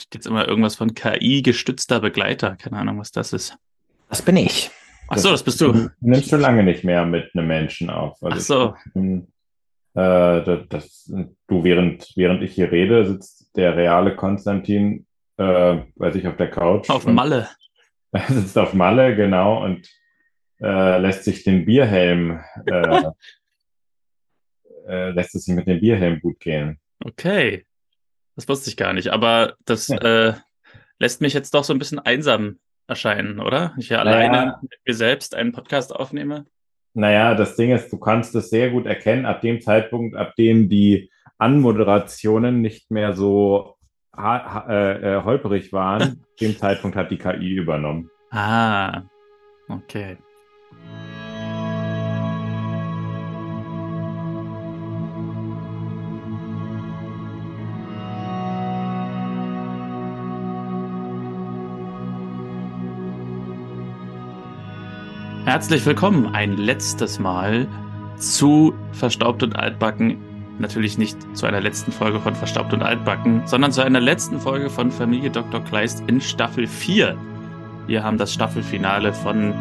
steht jetzt immer irgendwas von KI-gestützter Begleiter. Keine Ahnung, was das ist. Das bin ich. Ach so, das bist du. Du nimmst schon lange nicht mehr mit einem Menschen auf. Ach so. Ich, äh, das, das, du, während, während ich hier rede, sitzt der reale Konstantin, äh, weiß ich, auf der Couch. Auf Malle. Er sitzt auf Malle, genau, und äh, lässt sich den Bierhelm, äh, äh, lässt es sich mit dem Bierhelm gut gehen. Okay. Das wusste ich gar nicht, aber das Ja. äh, lässt mich jetzt doch so ein bisschen einsam erscheinen, oder? Ich ja Naja. alleine mit mir selbst einen Podcast aufnehme. Naja, das Ding ist, du kannst es sehr gut erkennen, ab dem Zeitpunkt, ab dem die Anmoderationen nicht mehr so äh, äh, holperig waren, ab dem Zeitpunkt hat die KI übernommen. Ah, okay. Herzlich willkommen ein letztes Mal zu Verstaubt und Altbacken. Natürlich nicht zu einer letzten Folge von Verstaubt und Altbacken, sondern zu einer letzten Folge von Familie Dr. Kleist in Staffel 4. Wir haben das Staffelfinale von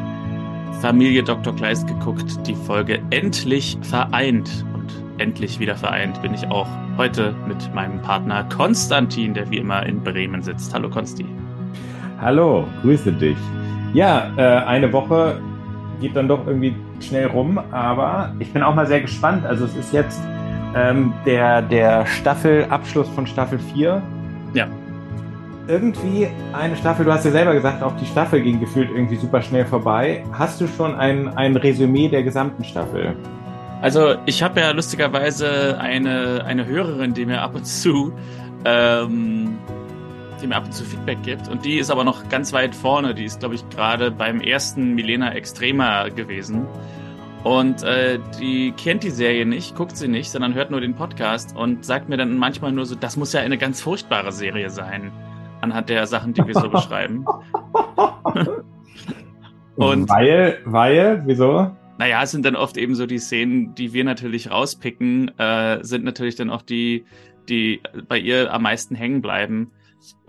Familie Dr. Kleist geguckt, die Folge Endlich vereint. Und endlich wieder vereint bin ich auch heute mit meinem Partner Konstantin, der wie immer in Bremen sitzt. Hallo Konsti. Hallo, grüße dich. Ja, äh, eine Woche geht dann doch irgendwie schnell rum, aber ich bin auch mal sehr gespannt. Also es ist jetzt ähm, der, der Staffelabschluss von Staffel 4. Ja. Irgendwie eine Staffel, du hast ja selber gesagt, auch die Staffel ging gefühlt irgendwie super schnell vorbei. Hast du schon ein, ein Resümee der gesamten Staffel? Also ich habe ja lustigerweise eine, eine Hörerin, die mir ab und zu ähm, die mir ab und zu Feedback gibt. Und die ist aber noch ganz weit vorne. Die ist, glaube ich, gerade beim ersten Milena Extrema gewesen. Und äh, die kennt die Serie nicht, guckt sie nicht, sondern hört nur den Podcast und sagt mir dann manchmal nur so, das muss ja eine ganz furchtbare Serie sein, anhand der Sachen, die wir so beschreiben. Und- weil, weil, wieso? Naja, es sind dann oft eben so die Szenen, die wir natürlich rauspicken, äh, sind natürlich dann auch die, die bei ihr am meisten hängen bleiben.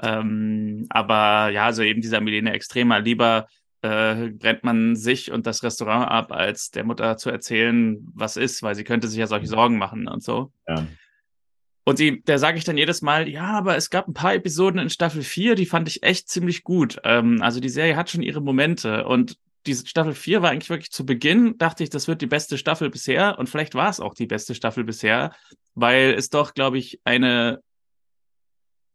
Ähm, aber ja, also eben dieser Milene Extrema, lieber äh, brennt man sich und das Restaurant ab, als der Mutter zu erzählen, was ist, weil sie könnte sich ja solche Sorgen machen und so. Ja. Und die, da sage ich dann jedes Mal, ja, aber es gab ein paar Episoden in Staffel 4, die fand ich echt ziemlich gut. Ähm, also die Serie hat schon ihre Momente und diese Staffel 4 war eigentlich wirklich zu Beginn, dachte ich, das wird die beste Staffel bisher und vielleicht war es auch die beste Staffel bisher, weil es doch, glaube ich, eine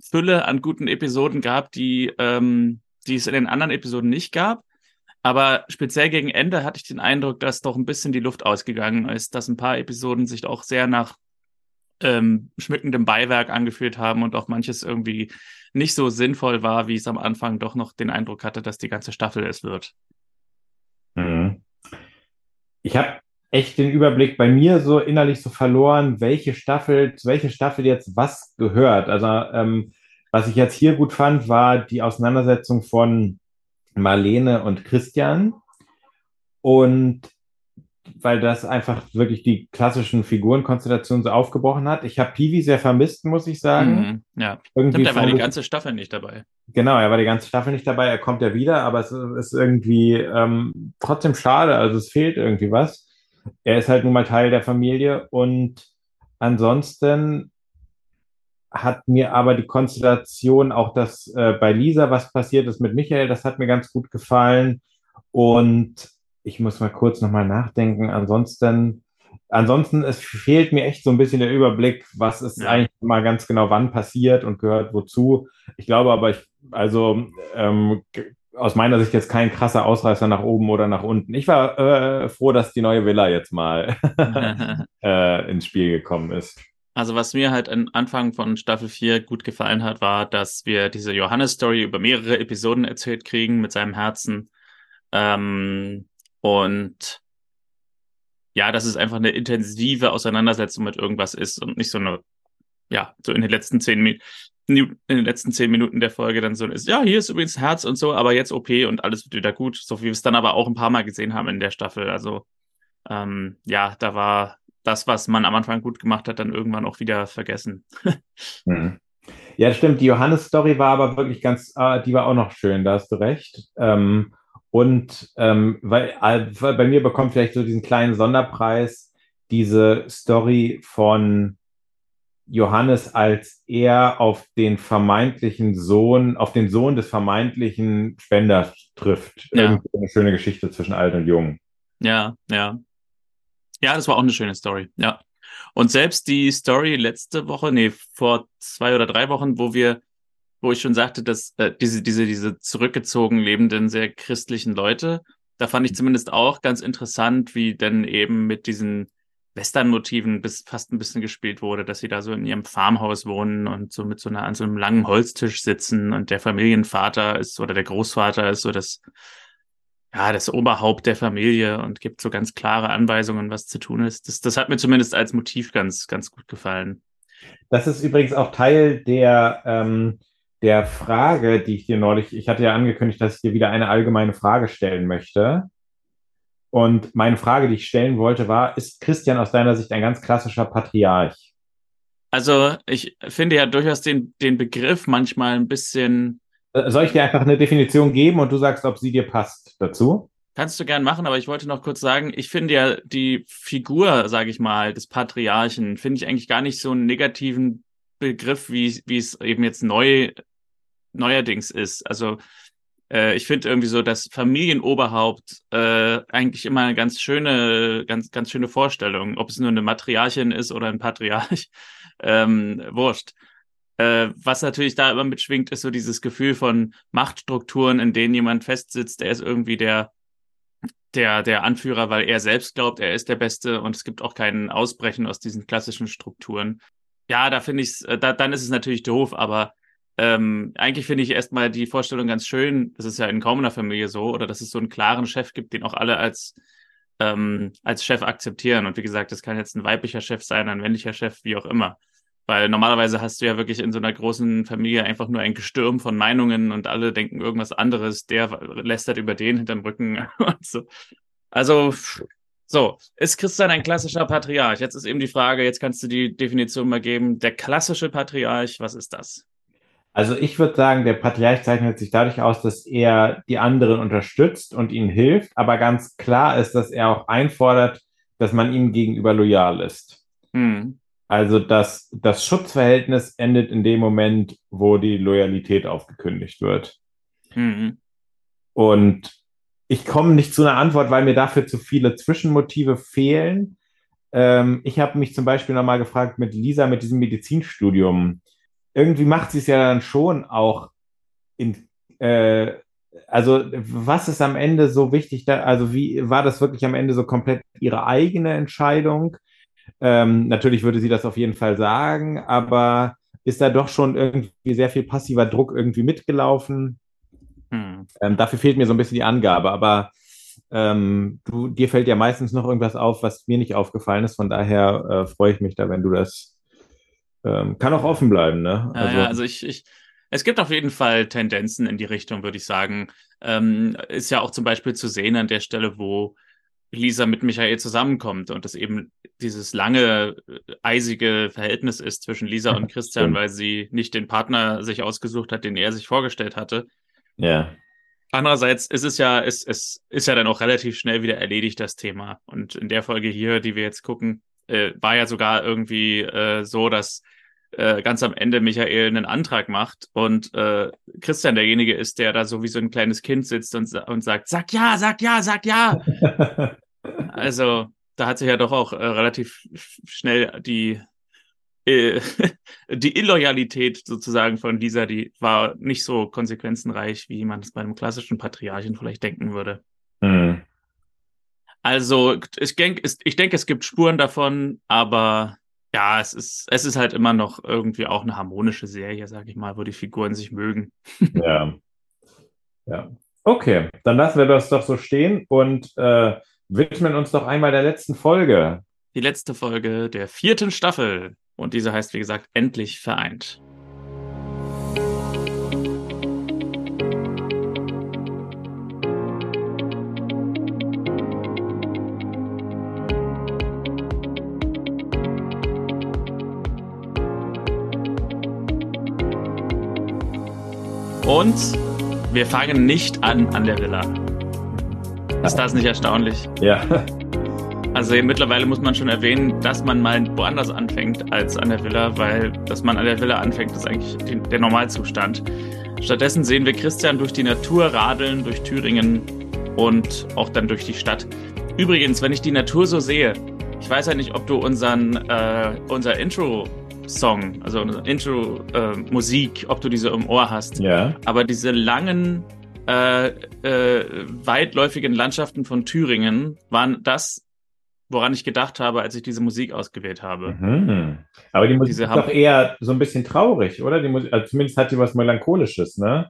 Fülle an guten Episoden gab, die, ähm, die es in den anderen Episoden nicht gab. Aber speziell gegen Ende hatte ich den Eindruck, dass doch ein bisschen die Luft ausgegangen ist, dass ein paar Episoden sich auch sehr nach ähm, schmückendem Beiwerk angefühlt haben und auch manches irgendwie nicht so sinnvoll war, wie es am Anfang doch noch den Eindruck hatte, dass die ganze Staffel es wird. Mhm. Ich habe echt den Überblick bei mir so innerlich so verloren, welche Staffel, zu welcher Staffel jetzt was gehört. Also ähm, was ich jetzt hier gut fand, war die Auseinandersetzung von Marlene und Christian. Und weil das einfach wirklich die klassischen Figurenkonstellationen so aufgebrochen hat. Ich habe Piwi sehr vermisst, muss ich sagen. Mhm, ja, Irgendwie stimmt, er war die ganze Staffel nicht dabei. Genau, er war die ganze Staffel nicht dabei, er kommt ja wieder, aber es ist irgendwie ähm, trotzdem schade, also es fehlt irgendwie was. Er ist halt nun mal Teil der Familie und ansonsten hat mir aber die Konstellation, auch dass äh, bei Lisa was passiert ist mit Michael, das hat mir ganz gut gefallen und ich muss mal kurz nochmal nachdenken, ansonsten Ansonsten, es fehlt mir echt so ein bisschen der Überblick, was ist Ja. eigentlich mal ganz genau wann passiert und gehört wozu. Ich glaube aber, ich, also ähm, aus meiner Sicht jetzt kein krasser Ausreißer nach oben oder nach unten. Ich war äh, froh, dass die neue Villa jetzt mal äh, ins Spiel gekommen ist. Also was mir halt am Anfang von Staffel 4 gut gefallen hat, war, dass wir diese Johannes-Story über mehrere Episoden erzählt kriegen mit seinem Herzen. Ähm, und ja, dass es einfach eine intensive Auseinandersetzung mit irgendwas ist und nicht so eine, ja, so in den letzten zehn Minuten, in den letzten zehn Minuten der Folge dann so ist, ja, hier ist übrigens Herz und so, aber jetzt OP und alles wird wieder gut, so wie wir es dann aber auch ein paar Mal gesehen haben in der Staffel. Also ähm, ja, da war das, was man am Anfang gut gemacht hat, dann irgendwann auch wieder vergessen. Mhm. Ja, stimmt. Die Johannes-Story war aber wirklich ganz, äh, die war auch noch schön, da hast du recht. Ähm, und ähm, weil, äh, bei mir bekommt vielleicht so diesen kleinen Sonderpreis diese Story von Johannes, als er auf den vermeintlichen Sohn, auf den Sohn des vermeintlichen Spenders trifft. Ja. Irgendwie eine schöne Geschichte zwischen alt und jung. Ja, ja. Ja, das war auch eine schöne Story, ja. Und selbst die Story letzte Woche, nee, vor zwei oder drei Wochen, wo wir, wo ich schon sagte, dass äh, diese, diese, diese zurückgezogen lebenden, sehr christlichen Leute, da fand ich zumindest auch ganz interessant, wie denn eben mit diesen Western-Motiven bis fast ein bisschen gespielt wurde, dass sie da so in ihrem Farmhaus wohnen und so mit so einer, an so einem langen Holztisch sitzen und der Familienvater ist oder der Großvater ist so das, ja, das Oberhaupt der Familie und gibt so ganz klare Anweisungen, was zu tun ist. Das, das hat mir zumindest als Motiv ganz, ganz gut gefallen. Das ist übrigens auch Teil der, ähm, der Frage, die ich dir neulich, ich hatte ja angekündigt, dass ich dir wieder eine allgemeine Frage stellen möchte. Und meine Frage, die ich stellen wollte, war, ist Christian aus deiner Sicht ein ganz klassischer Patriarch? Also ich finde ja durchaus den, den Begriff manchmal ein bisschen. Äh, soll ich dir einfach eine Definition geben und du sagst, ob sie dir passt dazu? Kannst du gern machen, aber ich wollte noch kurz sagen, ich finde ja die Figur, sage ich mal, des Patriarchen, finde ich eigentlich gar nicht so einen negativen Begriff, wie, wie es eben jetzt neu, neuerdings ist. Also äh, ich finde irgendwie so das Familienoberhaupt äh, eigentlich immer eine ganz schöne, ganz, ganz schöne Vorstellung. Ob es nur eine Matriarchin ist oder ein Patriarch, ähm, wurscht. Äh, was natürlich da immer mitschwingt, ist so dieses Gefühl von Machtstrukturen, in denen jemand festsitzt, der ist irgendwie der, der, der Anführer, weil er selbst glaubt, er ist der Beste und es gibt auch keinen Ausbrechen aus diesen klassischen Strukturen. Ja, da finde ich es, äh, da, dann ist es natürlich doof, aber ähm, eigentlich finde ich erstmal die Vorstellung ganz schön. Das ist ja in kaum einer Familie so, oder dass es so einen klaren Chef gibt, den auch alle als, ähm, als Chef akzeptieren. Und wie gesagt, das kann jetzt ein weiblicher Chef sein, ein männlicher Chef, wie auch immer. Weil normalerweise hast du ja wirklich in so einer großen Familie einfach nur ein Gestürm von Meinungen und alle denken irgendwas anderes. Der lästert über den hinterm Rücken und so. Also, so, ist Christian ein klassischer Patriarch? Jetzt ist eben die Frage, jetzt kannst du die Definition mal geben. Der klassische Patriarch, was ist das? Also ich würde sagen, der Patriarch zeichnet sich dadurch aus, dass er die anderen unterstützt und ihnen hilft, aber ganz klar ist, dass er auch einfordert, dass man ihm gegenüber loyal ist. Hm. Also dass das Schutzverhältnis endet in dem Moment, wo die Loyalität aufgekündigt wird. Hm. Und ich komme nicht zu einer Antwort, weil mir dafür zu viele Zwischenmotive fehlen. Ähm, ich habe mich zum Beispiel nochmal gefragt mit Lisa mit diesem Medizinstudium irgendwie macht sie es ja dann schon auch in, äh, also was ist am Ende so wichtig da, also wie war das wirklich am Ende so komplett ihre eigene Entscheidung? Ähm, natürlich würde sie das auf jeden Fall sagen, aber ist da doch schon irgendwie sehr viel passiver Druck irgendwie mitgelaufen? Hm. Ähm, dafür fehlt mir so ein bisschen die Angabe, aber ähm, du, dir fällt ja meistens noch irgendwas auf, was mir nicht aufgefallen ist. Von daher äh, freue ich mich da, wenn du das ähm, kann auch offen bleiben, ne? Also, ja, also ich, ich, es gibt auf jeden Fall Tendenzen in die Richtung, würde ich sagen. Ähm, ist ja auch zum Beispiel zu sehen an der Stelle, wo Lisa mit Michael zusammenkommt und das eben dieses lange, eisige Verhältnis ist zwischen Lisa und Christian, weil sie nicht den Partner sich ausgesucht hat, den er sich vorgestellt hatte. Ja. Andererseits ist es ja, es, es ist ja dann auch relativ schnell wieder erledigt, das Thema. Und in der Folge hier, die wir jetzt gucken, äh, war ja sogar irgendwie äh, so, dass äh, ganz am Ende Michael einen Antrag macht und äh, Christian derjenige ist, der da so wie so ein kleines Kind sitzt und, und sagt, sag ja, sag ja, sag ja. also da hat sich ja doch auch äh, relativ schnell die äh, die Illoyalität sozusagen von Lisa, die war nicht so konsequenzenreich, wie man es bei einem klassischen Patriarchen vielleicht denken würde. Mhm. Also ich denke, ich denke, es gibt Spuren davon, aber ja, es ist, es ist halt immer noch irgendwie auch eine harmonische Serie, sag ich mal, wo die Figuren sich mögen. ja. Ja. Okay, dann lassen wir das doch so stehen und äh, widmen uns doch einmal der letzten Folge. Die letzte Folge der vierten Staffel. Und diese heißt, wie gesagt, Endlich vereint. Und wir fangen nicht an an der Villa. Ist das nicht erstaunlich? Ja. Also mittlerweile muss man schon erwähnen, dass man mal woanders anfängt als an der Villa, weil dass man an der Villa anfängt, ist eigentlich die, der Normalzustand. Stattdessen sehen wir Christian durch die Natur radeln, durch Thüringen und auch dann durch die Stadt. Übrigens, wenn ich die Natur so sehe, ich weiß ja nicht, ob du unseren äh, unser Intro-Song, also Intro-Musik, äh, ob du diese im Ohr hast. Ja. Aber diese langen äh, äh, weitläufigen Landschaften von Thüringen waren das woran ich gedacht habe, als ich diese Musik ausgewählt habe. Mhm. Aber die Musik Diese ist doch eher so ein bisschen traurig, oder? Die Musik, also zumindest hat die was Melancholisches, ne?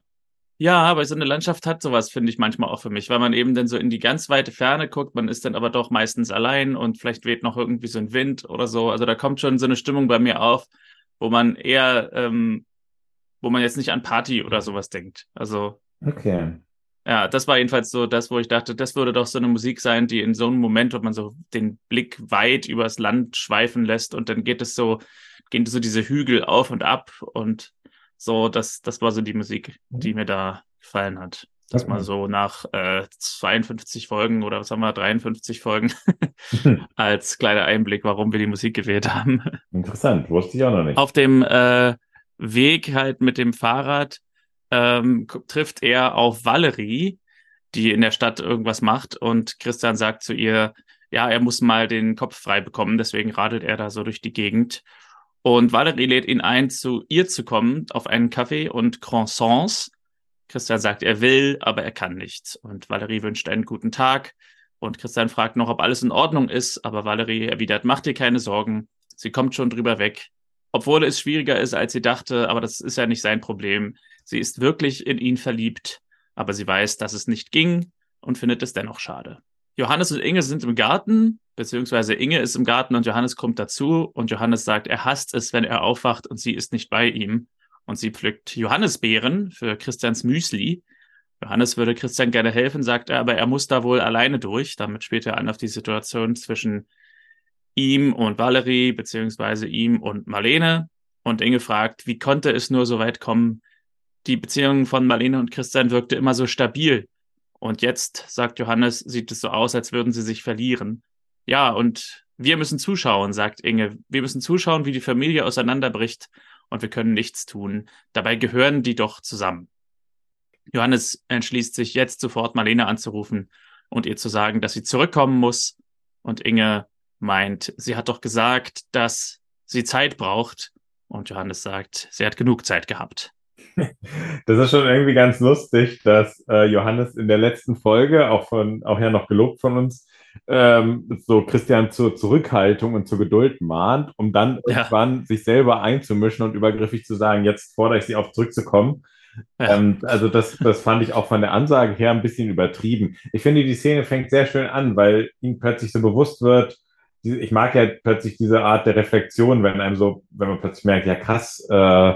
Ja, aber so eine Landschaft hat sowas, finde ich manchmal auch für mich, weil man eben dann so in die ganz weite Ferne guckt, man ist dann aber doch meistens allein und vielleicht weht noch irgendwie so ein Wind oder so. Also da kommt schon so eine Stimmung bei mir auf, wo man eher, ähm, wo man jetzt nicht an Party oder sowas denkt. Also Okay. Ja, das war jedenfalls so das, wo ich dachte, das würde doch so eine Musik sein, die in so einem Moment, wo man so den Blick weit übers Land schweifen lässt und dann geht es so, gehen so diese Hügel auf und ab und so, das, das war so die Musik, die mir da gefallen hat. Dass Okay. man so nach äh, 52 Folgen oder was haben wir, 53 Folgen als kleiner Einblick, warum wir die Musik gewählt haben. Interessant, wusste ich auch noch nicht. Auf dem äh, Weg halt mit dem Fahrrad ähm, trifft er auf Valerie, die in der Stadt irgendwas macht und Christian sagt zu ihr, ja, er muss mal den Kopf frei bekommen, deswegen radelt er da so durch die Gegend. Und Valerie lädt ihn ein, zu ihr zu kommen auf einen Kaffee und Croissants. Christian sagt, er will, aber er kann nicht. Und Valerie wünscht einen guten Tag. Und Christian fragt noch, ob alles in Ordnung ist, aber Valerie erwidert, mach dir keine Sorgen, sie kommt schon drüber weg. Obwohl es schwieriger ist, als sie dachte, aber das ist ja nicht sein Problem. Sie ist wirklich in ihn verliebt, aber sie weiß, dass es nicht ging und findet es dennoch schade. Johannes und Inge sind im Garten, beziehungsweise Inge ist im Garten und Johannes kommt dazu und Johannes sagt, er hasst es, wenn er aufwacht und sie ist nicht bei ihm. Und sie pflückt Johannisbeeren für Christians Müsli. Johannes würde Christian gerne helfen, sagt er, aber er muss da wohl alleine durch. Damit spielt er an auf die Situation zwischen ihm und Valerie, beziehungsweise ihm und Marlene. Und Inge fragt, wie konnte es nur so weit kommen? Die Beziehung von Marlene und Christian wirkte immer so stabil. Und jetzt, sagt Johannes, sieht es so aus, als würden sie sich verlieren. Ja, und wir müssen zuschauen, sagt Inge. Wir müssen zuschauen, wie die Familie auseinanderbricht und wir können nichts tun. Dabei gehören die doch zusammen. Johannes entschließt sich jetzt sofort Marlene anzurufen und ihr zu sagen, dass sie zurückkommen muss. Und Inge meint, sie hat doch gesagt, dass sie Zeit braucht. Und Johannes sagt, sie hat genug Zeit gehabt. Das ist schon irgendwie ganz lustig, dass äh, Johannes in der letzten Folge, auch von, auch ja noch gelobt von uns, ähm, so Christian zur Zurückhaltung und zur Geduld mahnt, um dann Ja. irgendwann sich selber einzumischen und übergriffig zu sagen, jetzt fordere ich sie auf, zurückzukommen. Ja. Ähm, also das, das fand ich auch von der Ansage her ein bisschen übertrieben. Ich finde, die Szene fängt sehr schön an, weil ihm plötzlich so bewusst wird, die- ich mag ja plötzlich diese Art der Reflexion, wenn einem so, wenn man plötzlich merkt, ja krass, äh,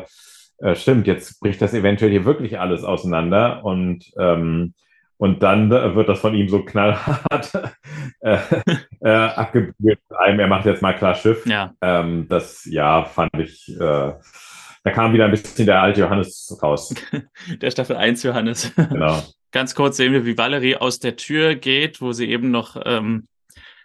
äh, stimmt, jetzt bricht das eventuell hier wirklich alles auseinander und ähm, und dann wird das von ihm so knallhart äh, äh, abgebügelt. Er macht jetzt mal klar Schiff. Ja, Ähm, das, ja, fand ich, äh, da kam wieder ein bisschen der alte Johannes raus. der Staffel 1 Johannes. Genau. Ganz kurz sehen wir, wie Valerie aus der Tür geht, wo sie eben noch ähm,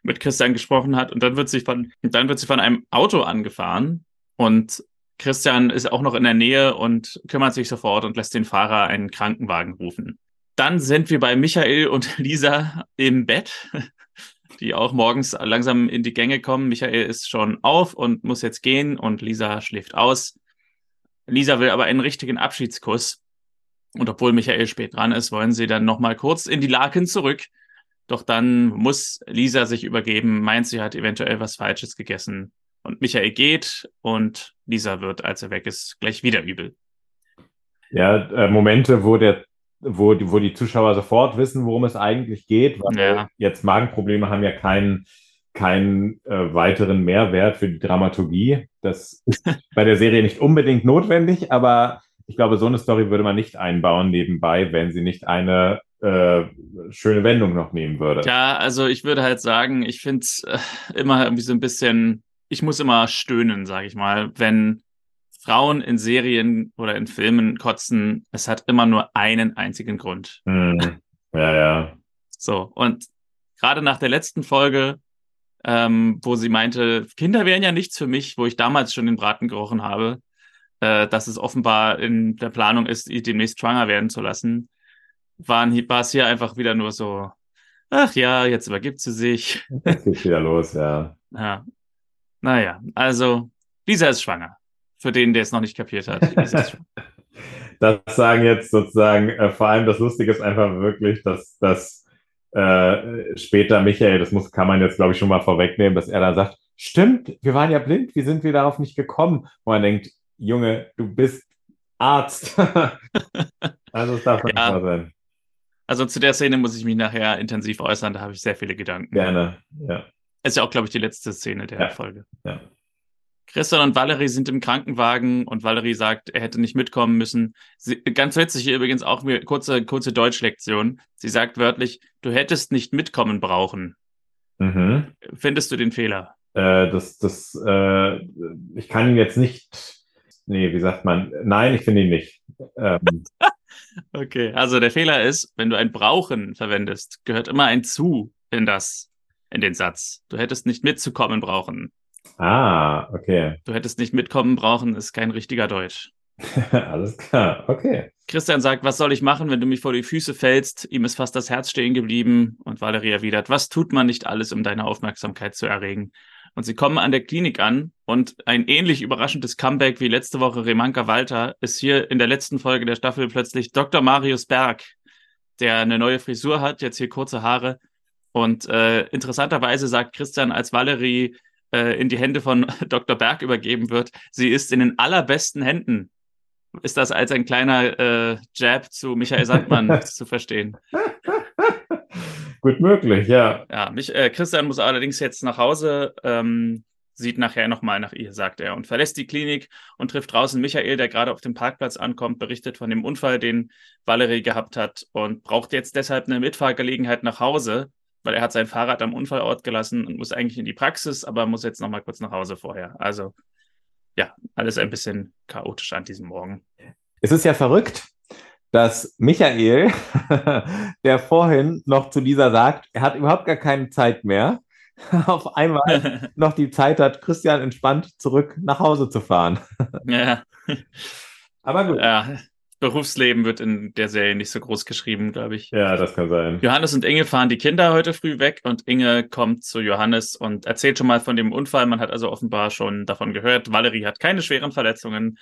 mit Christian gesprochen hat. Und dann wird sie von, dann wird sie von einem Auto angefahren. Und Christian ist auch noch in der Nähe und kümmert sich sofort und lässt den Fahrer einen Krankenwagen rufen. Dann sind wir bei Michael und Lisa im Bett, die auch morgens langsam in die Gänge kommen. Michael ist schon auf und muss jetzt gehen und Lisa schläft aus. Lisa will aber einen richtigen Abschiedskuss. Und obwohl Michael spät dran ist, wollen sie dann nochmal kurz in die Laken zurück. Doch dann muss Lisa sich übergeben, meint, sie hat eventuell was Falsches gegessen. Und Michael geht und Lisa wird, als er weg ist, gleich wieder übel. Ja, äh, Momente, wo der, wo die, wo die Zuschauer sofort wissen, worum es eigentlich geht, weil Ja. jetzt Magenprobleme haben ja keinen keinen äh, weiteren Mehrwert für die Dramaturgie. Das ist bei der Serie nicht unbedingt notwendig, aber ich glaube, so eine Story würde man nicht einbauen nebenbei, wenn sie nicht eine äh, schöne Wendung noch nehmen würde. Ja, also ich würde halt sagen, ich finde es äh, immer irgendwie so ein bisschen, ich muss immer stöhnen, sage ich mal, wenn Frauen in Serien oder in Filmen kotzen, es hat immer nur einen einzigen Grund. Hm. Ja, ja. So, und gerade nach der letzten Folge, ähm, wo sie meinte, Kinder wären ja nichts für mich, wo ich damals schon den Braten gerochen habe, äh, dass es offenbar in der Planung ist, ihn demnächst schwanger werden zu lassen, waren, war es hier einfach wieder nur so, ach ja, jetzt übergibt sie sich. Jetzt geht's wieder los, ja. Ja. Naja, also Lisa ist schwanger. Für den, der es noch nicht kapiert hat. Das sagen jetzt sozusagen, äh, vor allem das Lustige ist einfach wirklich, dass, dass äh, später Michael, das muss, kann man jetzt glaube ich schon mal vorwegnehmen, dass er dann sagt, stimmt, wir waren ja blind, wie sind wir darauf nicht gekommen? Und man denkt, Junge, du bist Arzt. also es darf nicht Ja. wahr sein. Also zu der Szene muss ich mich nachher intensiv äußern, da habe ich sehr viele Gedanken. Gerne, ja. Ist ja auch, glaube ich, die letzte Szene der Ja. Folge. ja. Christian und Valerie sind im Krankenwagen und Valerie sagt, er hätte nicht mitkommen müssen. Sie, ganz witzig hier übrigens auch mir kurze, kurze Deutschlektion. Sie sagt wörtlich, du hättest nicht mitkommen brauchen. Mhm. Findest du den Fehler? Äh, das, das, äh, ich kann ihn jetzt nicht, nee, wie sagt man? Nein, ich finde ihn nicht. Ähm, Okay, also der Fehler ist, wenn du ein brauchen verwendest, gehört immer ein zu in das, in den Satz. Du hättest nicht mitzukommen brauchen. Ah, okay. Du hättest nicht mitkommen brauchen, ist kein richtiger Deutsch. Alles klar, okay. Christian sagt, was soll ich machen, wenn du mich vor die Füße fällst? Ihm ist fast das Herz stehen geblieben. Und Valerie erwidert, was tut man nicht alles, um deine Aufmerksamkeit zu erregen? Und sie kommen an der Klinik an und ein ähnlich überraschendes Comeback wie letzte Woche Remanka Walter ist hier in der letzten Folge der Staffel plötzlich Dr. Marius Berg, der eine neue Frisur hat, jetzt hier kurze Haare. Und äh, interessanterweise sagt Christian, als Valerie äh, in die Hände von Dr. Berg übergeben wird, sie ist in den allerbesten Händen. Ist das als ein kleiner äh, Jab zu Michael Sandmann zu verstehen? Gut möglich, ja. Ja, mich, äh, Christian muss allerdings jetzt nach Hause, ähm, sieht nachher nochmal nach ihr, sagt er, und verlässt die Klinik und trifft draußen Michael, der gerade auf dem Parkplatz ankommt, berichtet von dem Unfall, den Valerie gehabt hat und braucht jetzt deshalb eine Mitfahrgelegenheit nach Hause, weil er hat sein Fahrrad am Unfallort gelassen und muss eigentlich in die Praxis, aber muss jetzt nochmal kurz nach Hause vorher. Also ja, alles ein bisschen chaotisch an diesem Morgen. Es ist ja verrückt, dass Michael, der vorhin noch zu Lisa sagt, er hat überhaupt gar keine Zeit mehr, auf einmal noch die Zeit hat, Christian entspannt zurück nach Hause zu fahren. ja. Aber gut. ja, Berufsleben wird in der Serie nicht so groß geschrieben, glaube ich. Ja, das kann sein. Johannes und Inge fahren die Kinder heute früh weg und Inge kommt zu Johannes und erzählt schon mal von dem Unfall. Man hat also offenbar schon davon gehört. Valerie hat keine schweren Verletzungen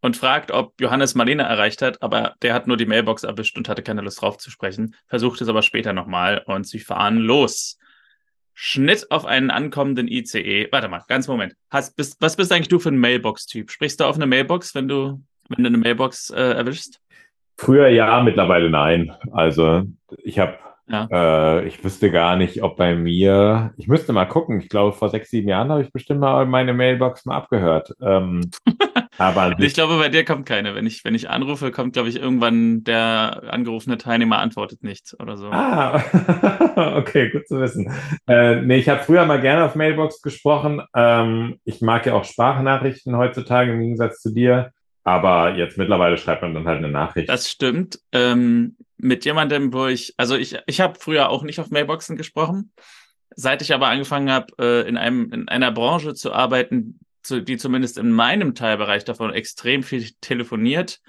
und fragt, ob Johannes Marlene erreicht hat, aber der hat nur die Mailbox erwischt und hatte keine Lust drauf zu sprechen. Versucht es aber später nochmal und sie fahren los. Schnitt auf einen ankommenden ICE. Warte mal, ganz Moment. Hast, bist, was bist eigentlich du für ein Mailbox-Typ? Sprichst du auf eine Mailbox, wenn du, wenn du eine Mailbox äh, erwischst? Früher ja, mittlerweile nein. Also ich habe, Ja. äh, ich wüsste gar nicht, ob bei mir, ich müsste mal gucken. Ich glaube, vor sechs, sieben Jahren habe ich bestimmt mal meine Mailbox mal abgehört. Ähm, aber an Ich glaube, bei dir kommt keine. Wenn ich, wenn ich anrufe, kommt, glaube ich, irgendwann der angerufene Teilnehmer antwortet nicht oder so. ah, okay, gut zu wissen. Äh, nee, ich habe früher mal gerne auf Mailbox gesprochen. Ähm, ich mag ja auch Sprachnachrichten heutzutage im Gegensatz zu dir. Aber jetzt mittlerweile schreibt man dann halt eine Nachricht. Das stimmt. Ähm, mit jemandem, wo ich, also ich, ich habe früher auch nicht auf Mailboxen gesprochen. Seit ich aber angefangen habe, äh, in einem, in einer Branche zu arbeiten, zu, die zumindest in meinem Teilbereich davon extrem viel telefoniert,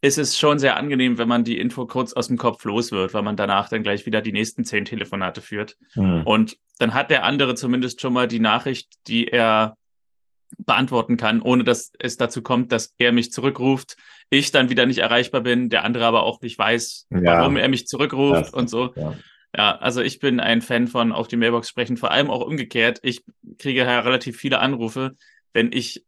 ist es schon sehr angenehm, wenn man die Info kurz aus dem Kopf los wird, weil man danach dann gleich wieder die nächsten zehn Telefonate führt. Hm. Und dann hat der andere zumindest schon mal die Nachricht, die er beantworten kann, ohne dass es dazu kommt, dass er mich zurückruft, ich dann wieder nicht erreichbar bin, der andere aber auch nicht weiß, Ja. warum er mich zurückruft Das- und so. Ja. Ja, also ich bin ein Fan von auf die Mailbox sprechen, vor allem auch umgekehrt. Ich kriege ja relativ viele Anrufe. Wenn ich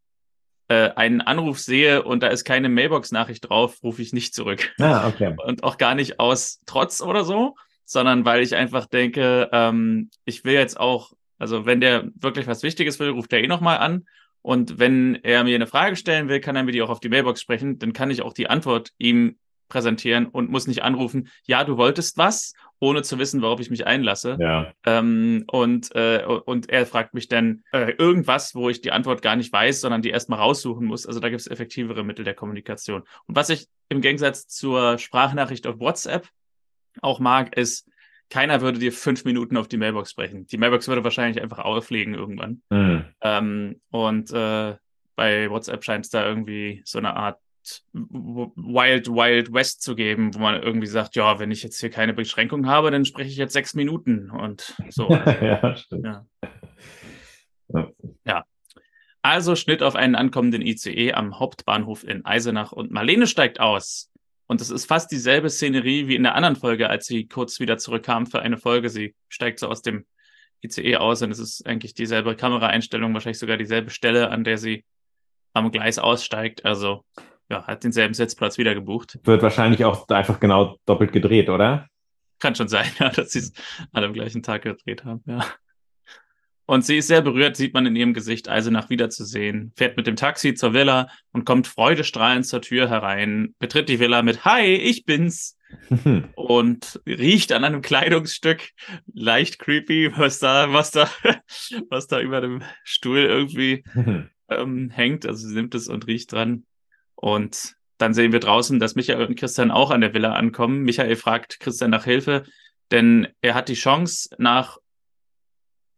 äh, einen Anruf sehe und da ist keine Mailbox-Nachricht drauf, rufe ich nicht zurück Ah, okay. und auch gar nicht aus Trotz oder so, sondern weil ich einfach denke, ähm, ich will jetzt auch, also wenn der wirklich was Wichtiges will, ruft er eh nochmal an. Und wenn er mir eine Frage stellen will, kann er mir die auch auf die Mailbox sprechen. Dann kann ich auch die Antwort ihm präsentieren und muss nicht anrufen, ja, du wolltest was ohne zu wissen, worauf ich mich einlasse. Ja. Ähm, und, äh, und er fragt mich dann äh, irgendwas, wo ich die Antwort gar nicht weiß, sondern die erstmal raussuchen muss. Also da gibt es effektivere Mittel der Kommunikation. Und was ich im Gegensatz zur Sprachnachricht auf WhatsApp auch mag, ist, keiner würde dir fünf Minuten auf die Mailbox sprechen. Die Mailbox würde wahrscheinlich einfach auflegen irgendwann. Mhm. Ähm, und äh, bei WhatsApp scheint es da irgendwie so eine Art Wild Wild West zu geben, wo man irgendwie sagt, ja, wenn ich jetzt hier keine Beschränkung habe, dann spreche ich jetzt sechs Minuten und so. ja, stimmt. Ja. Ja. ja. Also Schnitt auf einen ankommenden ICE am Hauptbahnhof in Eisenach und Marlene steigt aus. Und es ist fast dieselbe Szenerie wie in der anderen Folge, als sie kurz wieder zurückkam für eine Folge. Sie steigt so aus dem ICE aus und es ist eigentlich dieselbe Kameraeinstellung, wahrscheinlich sogar dieselbe Stelle, an der sie am Gleis aussteigt. Also ja, hat denselben Sitzplatz wieder gebucht. Wird wahrscheinlich auch einfach genau doppelt gedreht, oder? Kann schon sein, ja, dass sie es alle am gleichen Tag gedreht haben, ja. Und sie ist sehr berührt, sieht man in ihrem Gesicht, Eisenach wiederzusehen, fährt mit dem Taxi zur Villa und kommt freudestrahlend zur Tür herein, betritt die Villa mit Hi, ich bin's und riecht an einem Kleidungsstück, leicht creepy, was da, was da, was da über dem Stuhl irgendwie ähm, hängt. Also sie nimmt es und riecht dran. Und dann sehen wir draußen, dass Michael und Christian auch an der Villa ankommen. Michael fragt Christian nach Hilfe, denn er hat die Chance, nach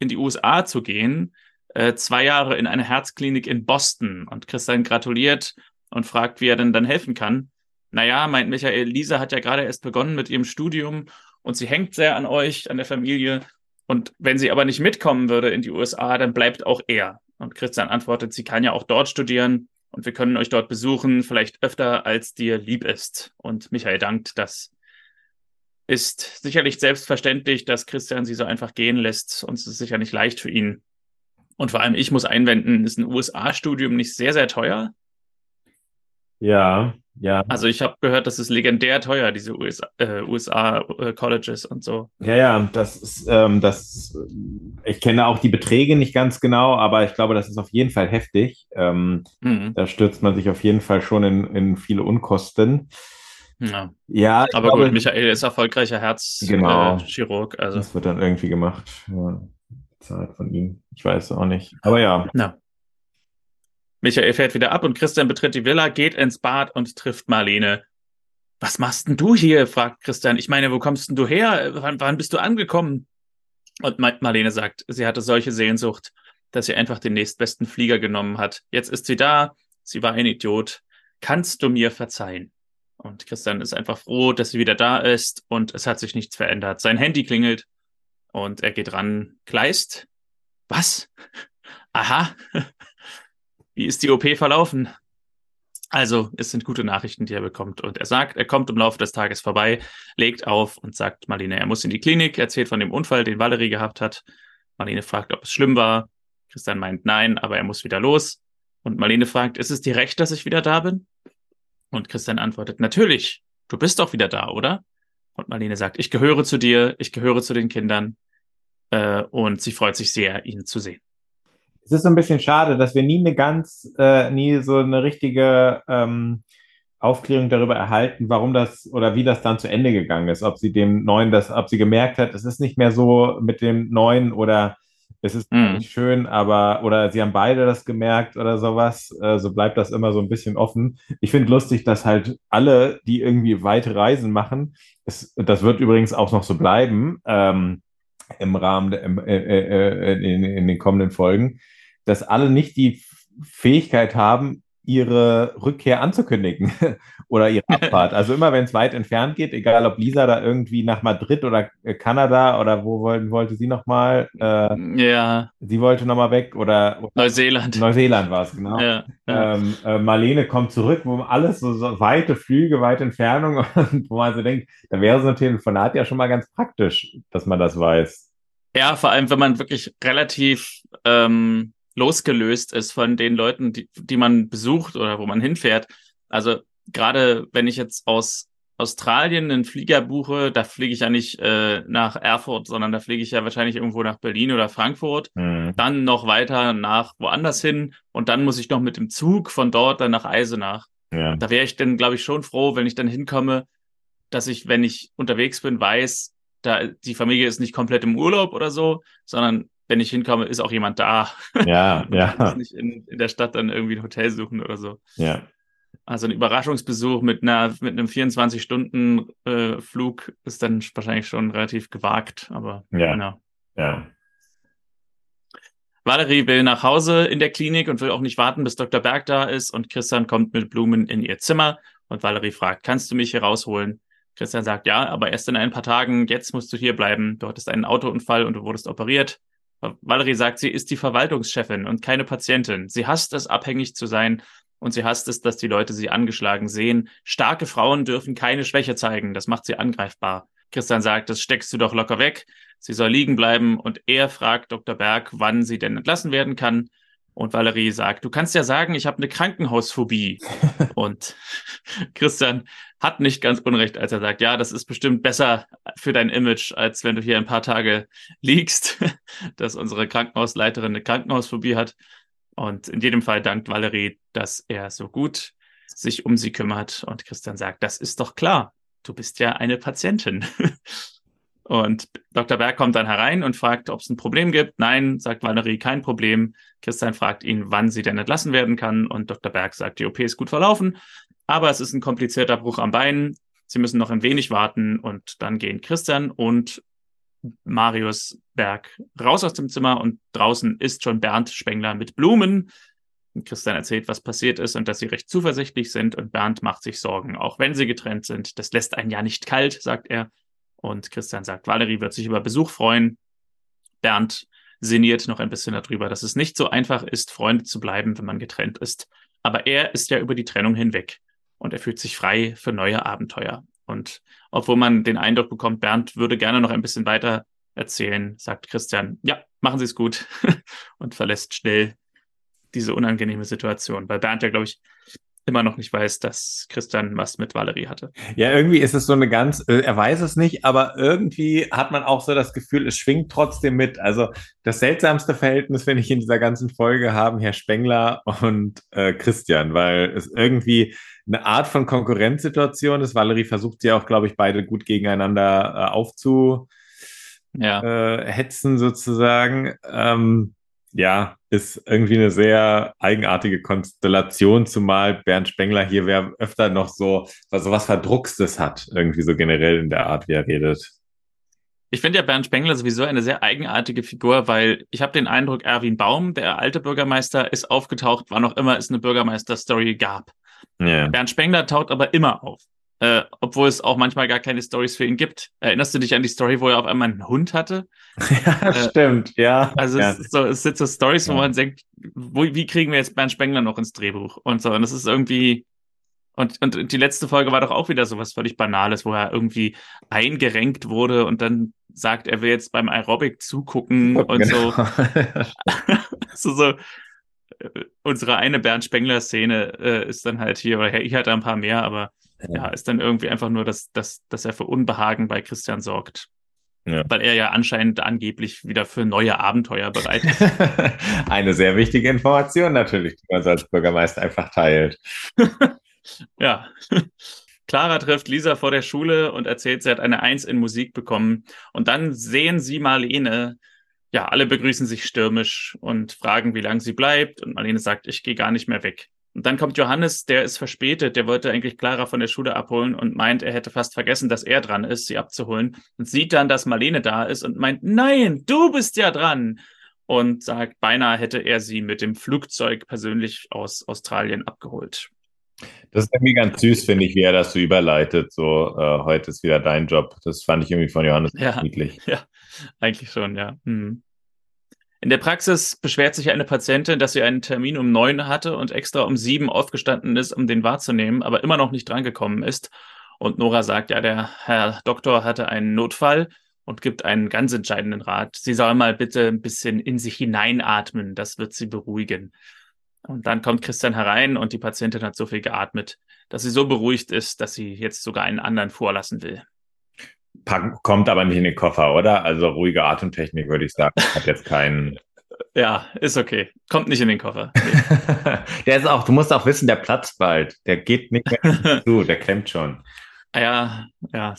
in die USA zu gehen, äh, zwei Jahre in eine Herzklinik in Boston. Und Christian gratuliert und fragt, wie er denn dann helfen kann. Naja, meint Michael, Lisa hat ja gerade erst begonnen mit ihrem Studium und sie hängt sehr an euch, an der Familie. Und wenn sie aber nicht mitkommen würde in die USA, dann bleibt auch er. Und Christian antwortet, sie kann ja auch dort studieren und wir können euch dort besuchen, vielleicht öfter als dir lieb ist. Und Michael dankt, das ist sicherlich selbstverständlich, dass Christian sie so einfach gehen lässt und es ist sicher nicht leicht für ihn. Und vor allem ich muss einwenden, ist ein USA-Studium nicht sehr, sehr teuer? Ja, ja. Also ich habe gehört, das ist legendär teuer, diese USA, äh, USA äh, und so. Ja, ja, das ist, ähm, das, ich kenne auch die Beträge nicht ganz genau, aber ich glaube, das ist auf jeden Fall heftig. Ähm, Mhm. da stürzt man sich auf jeden Fall schon in, in viele Unkosten. Ja. Ja, Aber glaube, gut, Michael ist erfolgreicher Genau. Herzchirurg. also das wird dann irgendwie gemacht. Ja, bezahlt von ihm. Ich weiß auch nicht. Aber ja. Ja. Michael fährt wieder ab und Christian betritt die Villa, geht ins Bad und trifft Marlene. Was machst denn du hier? fragt Christian. Ich meine, wo kommst denn du her? Wann, wann bist du angekommen? Und Ma- Marlene sagt, sie hatte solche Sehnsucht, dass sie einfach den nächstbesten Flieger genommen hat. Jetzt ist sie da. Sie war ein Idiot. Kannst du mir verzeihen? Und Christian ist einfach froh, dass sie wieder da ist und es hat sich nichts verändert. Sein Handy klingelt und er geht ran. Kleist? Was? Aha. Wie ist die OP verlaufen? Also, es sind gute Nachrichten, die er bekommt. Und er sagt, er kommt im Laufe des Tages vorbei, legt auf und sagt Marlene, er muss in die Klinik, erzählt von dem Unfall, den Valerie gehabt hat. Marlene fragt, ob es schlimm war. Christian meint nein, aber er muss wieder los. Und Marlene fragt, ist es dir recht, dass ich wieder da bin? Und Christian antwortet, natürlich, du bist doch wieder da, oder? Und Marlene sagt, ich gehöre zu dir, ich gehöre zu den Kindern. Äh, und sie freut sich sehr, ihn zu sehen. Es ist so ein bisschen schade, dass wir nie eine ganz, äh, nie so eine richtige ähm, Aufklärung darüber erhalten, warum das oder wie das dann zu Ende gegangen ist. Ob sie dem Neuen das, ob sie gemerkt hat, es ist nicht mehr so mit dem Neuen oder es ist Mhm. nicht schön, aber oder sie haben beide das gemerkt oder sowas. Äh, so bleibt das immer so ein bisschen offen. Ich finde lustig, dass halt alle, die irgendwie weite Reisen machen, es, das wird übrigens auch noch so bleiben. Ähm, im Rahmen der, im, äh, äh, in, in den kommenden Folgen, dass alle nicht die Fähigkeit haben, ihre Rückkehr anzukündigen oder ihre Abfahrt. Also immer, wenn es weit entfernt geht, egal ob Lisa da irgendwie nach Madrid oder äh, Kanada oder wo wollten, wollte sie nochmal, äh, Ja, sie wollte nochmal weg oder, oder Neuseeland. Neuseeland war es, genau. Ja, ja. Ähm, äh, Marlene kommt zurück, wo alles so, so weite Flüge, weite Entfernungen und wo man so denkt, da wäre so ein Telefonat ja schon mal ganz praktisch, dass man das weiß. ja, vor allem, wenn man wirklich relativ ähm, losgelöst ist von den Leuten, die, die man besucht oder wo man hinfährt. Also gerade wenn ich jetzt aus Australien einen Flieger buche, da fliege ich ja nicht äh, nach Erfurt, sondern da fliege ich ja wahrscheinlich irgendwo nach Berlin oder Frankfurt, Hm. dann noch weiter nach woanders hin und dann muss ich noch mit dem Zug von dort dann nach Eisenach. Ja. Da wäre ich dann, glaube ich, schon froh, wenn ich dann hinkomme, dass ich, wenn ich unterwegs bin, weiß, da die Familie ist nicht komplett im Urlaub oder so, sondern wenn ich hinkomme, ist auch jemand da. Ja, ja. Ich muss nicht in, in der Stadt dann irgendwie ein Hotel suchen oder so. Ja. Also ein Überraschungsbesuch mit einer mit einem 24-Stunden-Flug äh, ist dann wahrscheinlich schon relativ gewagt, aber Ja. genau. Ja. Valerie will nach Hause in der Klinik und will auch nicht warten, bis Dr. Berg da ist. Und Christian kommt mit Blumen in ihr Zimmer und Valerie fragt, kannst du mich hier rausholen? Christian sagt, ja, aber erst in ein paar Tagen. Jetzt musst du hier bleiben. Du hattest einen Autounfall und du wurdest operiert. Valerie sagt, sie ist die Verwaltungschefin und keine Patientin. Sie hasst es, abhängig zu sein. Und sie hasst es, dass die Leute sie angeschlagen sehen. Starke Frauen dürfen keine Schwäche zeigen. Das macht sie angreifbar. Christian sagt, das steckst du doch locker weg. Sie soll liegen bleiben und er fragt Dr. Berg, wann sie denn entlassen werden kann. Und Valerie sagt, du kannst ja sagen, ich habe eine Krankenhausphobie. und Christian hat nicht ganz unrecht, als er sagt, ja, das ist bestimmt besser für dein Image, als wenn du hier ein paar Tage liegst, dass unsere Krankenhausleiterin eine Krankenhausphobie hat. Und in jedem Fall dankt Valerie, dass er so gut sich um sie kümmert. Und Christian sagt, das ist doch klar. Du bist ja eine Patientin. Und Dr. Berg kommt dann herein und fragt, ob es ein Problem gibt. Nein, sagt Valerie, kein Problem. Christian fragt ihn, wann sie denn entlassen werden kann. Und Dr. Berg sagt, die OP ist gut verlaufen, aber es ist ein komplizierter Bruch am Bein. Sie müssen noch ein wenig warten und dann gehen Christian und Marius Berg raus aus dem Zimmer und draußen ist schon Bernd Spengler mit Blumen. Und Christian erzählt, was passiert ist und dass sie recht zuversichtlich sind und Bernd macht sich Sorgen, auch wenn sie getrennt sind. Das lässt einen ja nicht kalt, sagt er. Und Christian sagt, Valerie wird sich über Besuch freuen. Bernd sinniert noch ein bisschen darüber, dass es nicht so einfach ist, Freunde zu bleiben, wenn man getrennt ist. Aber er ist ja über die Trennung hinweg und er fühlt sich frei für neue Abenteuer. Und obwohl man den Eindruck bekommt, Bernd würde gerne noch ein bisschen weiter erzählen, sagt Christian, ja, machen Sie es gut und verlässt schnell diese unangenehme Situation, weil Bernd ja, glaube ich, immer noch nicht weiß, dass Christian was mit Valerie hatte. Ja, irgendwie ist es so eine ganz, äh, er weiß es nicht, aber irgendwie hat man auch so das Gefühl, es schwingt trotzdem mit. Also das seltsamste Verhältnis, finde ich, in dieser ganzen Folge haben Herr Spengler und äh, Christian, weil es irgendwie eine Art von Konkurrenzsituation ist. Valerie versucht ja auch, glaube ich, beide gut gegeneinander äh, aufzuhetzen Ja, äh, sozusagen. Ähm, ja, ist irgendwie eine sehr eigenartige Konstellation, zumal Bernd Spengler hier wer öfter noch so, so was Verdruckstes hat, irgendwie so generell in der Art, wie er redet. ich finde ja Bernd Spengler sowieso eine sehr eigenartige Figur, weil ich habe den Eindruck, Erwin Baum, der alte Bürgermeister, ist aufgetaucht, wann auch immer es eine Bürgermeister-Story gab. Ja. Bernd Spengler taucht aber immer auf. Äh, obwohl es auch manchmal gar keine Stories für ihn gibt. Erinnerst du dich an die Story, wo er auf einmal einen Hund hatte? ja, Äh, stimmt, ja. Also ja. es, so, es sind so Stories, wo Ja. man denkt, wo, wie kriegen wir jetzt Bernd Spengler noch ins Drehbuch? Und so, und das ist irgendwie. Und, und die letzte Folge war doch auch wieder so was völlig Banales, wo er irgendwie eingerenkt wurde und dann sagt, er will jetzt beim Aerobic zugucken und so. Genau. so, so äh, unsere eine Bernd Spengler-Szene äh, ist dann halt hier, oder ich hatte ein paar mehr, aber ja, ist dann irgendwie einfach nur, dass, dass, dass er für Unbehagen bei Christian sorgt. Ja. Weil er ja anscheinend angeblich wieder für neue Abenteuer bereit ist. Eine sehr wichtige Information natürlich, die man so als Bürgermeister einfach teilt. Ja. Clara trifft Lisa vor der Schule und erzählt, sie hat eine Eins in Musik bekommen. Und dann sehen sie Marlene. Ja, alle begrüßen sich stürmisch und fragen, wie lange sie bleibt. Und Marlene sagt, ich gehe gar nicht mehr weg. Und dann kommt Johannes, der ist verspätet, der wollte eigentlich Clara von der Schule abholen und meint, er hätte fast vergessen, dass er dran ist, sie abzuholen. Und sieht dann, dass Marlene da ist und meint, nein, du bist ja dran. Und sagt, beinahe hätte er sie mit dem Flugzeug persönlich aus Australien abgeholt. Das ist irgendwie ganz süß, finde ich, wie er das so überleitet. So, äh, heute ist wieder dein Job. Das fand ich irgendwie von Johannes Ja. niedlich. Ja, eigentlich schon, ja. Hm. In der Praxis beschwert sich eine Patientin, dass sie einen Termin um neun hatte und extra um sieben aufgestanden ist, um den wahrzunehmen, aber immer noch nicht drangekommen ist. Und Nora sagt, ja, der Herr Doktor hatte einen Notfall und gibt einen ganz entscheidenden Rat. Sie soll mal bitte ein bisschen in sich hineinatmen, das wird sie beruhigen. Und dann kommt Christian herein und die Patientin hat so viel geatmet, dass sie so beruhigt ist, dass sie jetzt sogar einen anderen vorlassen will. Pack, kommt aber nicht in den Koffer, oder? Also ruhige Atemtechnik, würde ich sagen. Hat jetzt keinen. Ja, ist okay. Kommt nicht in den Koffer. Nee. der ist auch, du musst auch wissen, der platzt bald. Der geht nicht mehr zu, der klemmt schon. Ja, ja,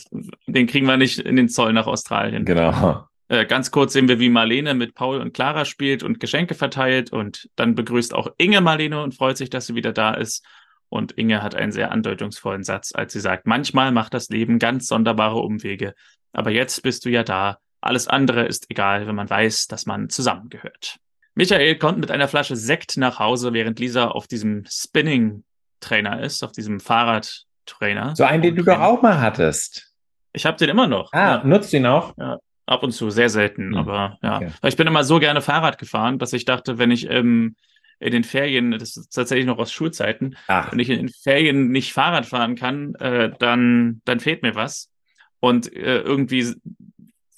den kriegen wir nicht in den Zoll nach Australien. Genau. Äh, ganz kurz sehen wir, wie Marlene mit Paul und Clara spielt und Geschenke verteilt und dann begrüßt auch Inge Marlene und freut sich, dass sie wieder da ist. Und Inge hat einen sehr andeutungsvollen Satz, als sie sagt, manchmal macht das Leben ganz sonderbare Umwege, aber jetzt bist du ja da. Alles andere ist egal, wenn man weiß, dass man zusammengehört. Michael kommt mit einer Flasche Sekt nach Hause, während Lisa auf diesem Spinning-Trainer ist, auf diesem Fahrradtrainer. So einen, den du doch auch mal hattest. Ich habe den immer noch. Ah, ja. nutzt ihn auch? Ja, ab und zu, sehr selten, hm. aber ja. Okay. Ich bin immer so gerne Fahrrad gefahren, dass ich dachte, wenn ich ähm, in den Ferien, das ist tatsächlich noch aus Schulzeiten, Ach. wenn ich in den Ferien nicht Fahrrad fahren kann, äh, dann, dann fehlt mir was. Und äh, irgendwie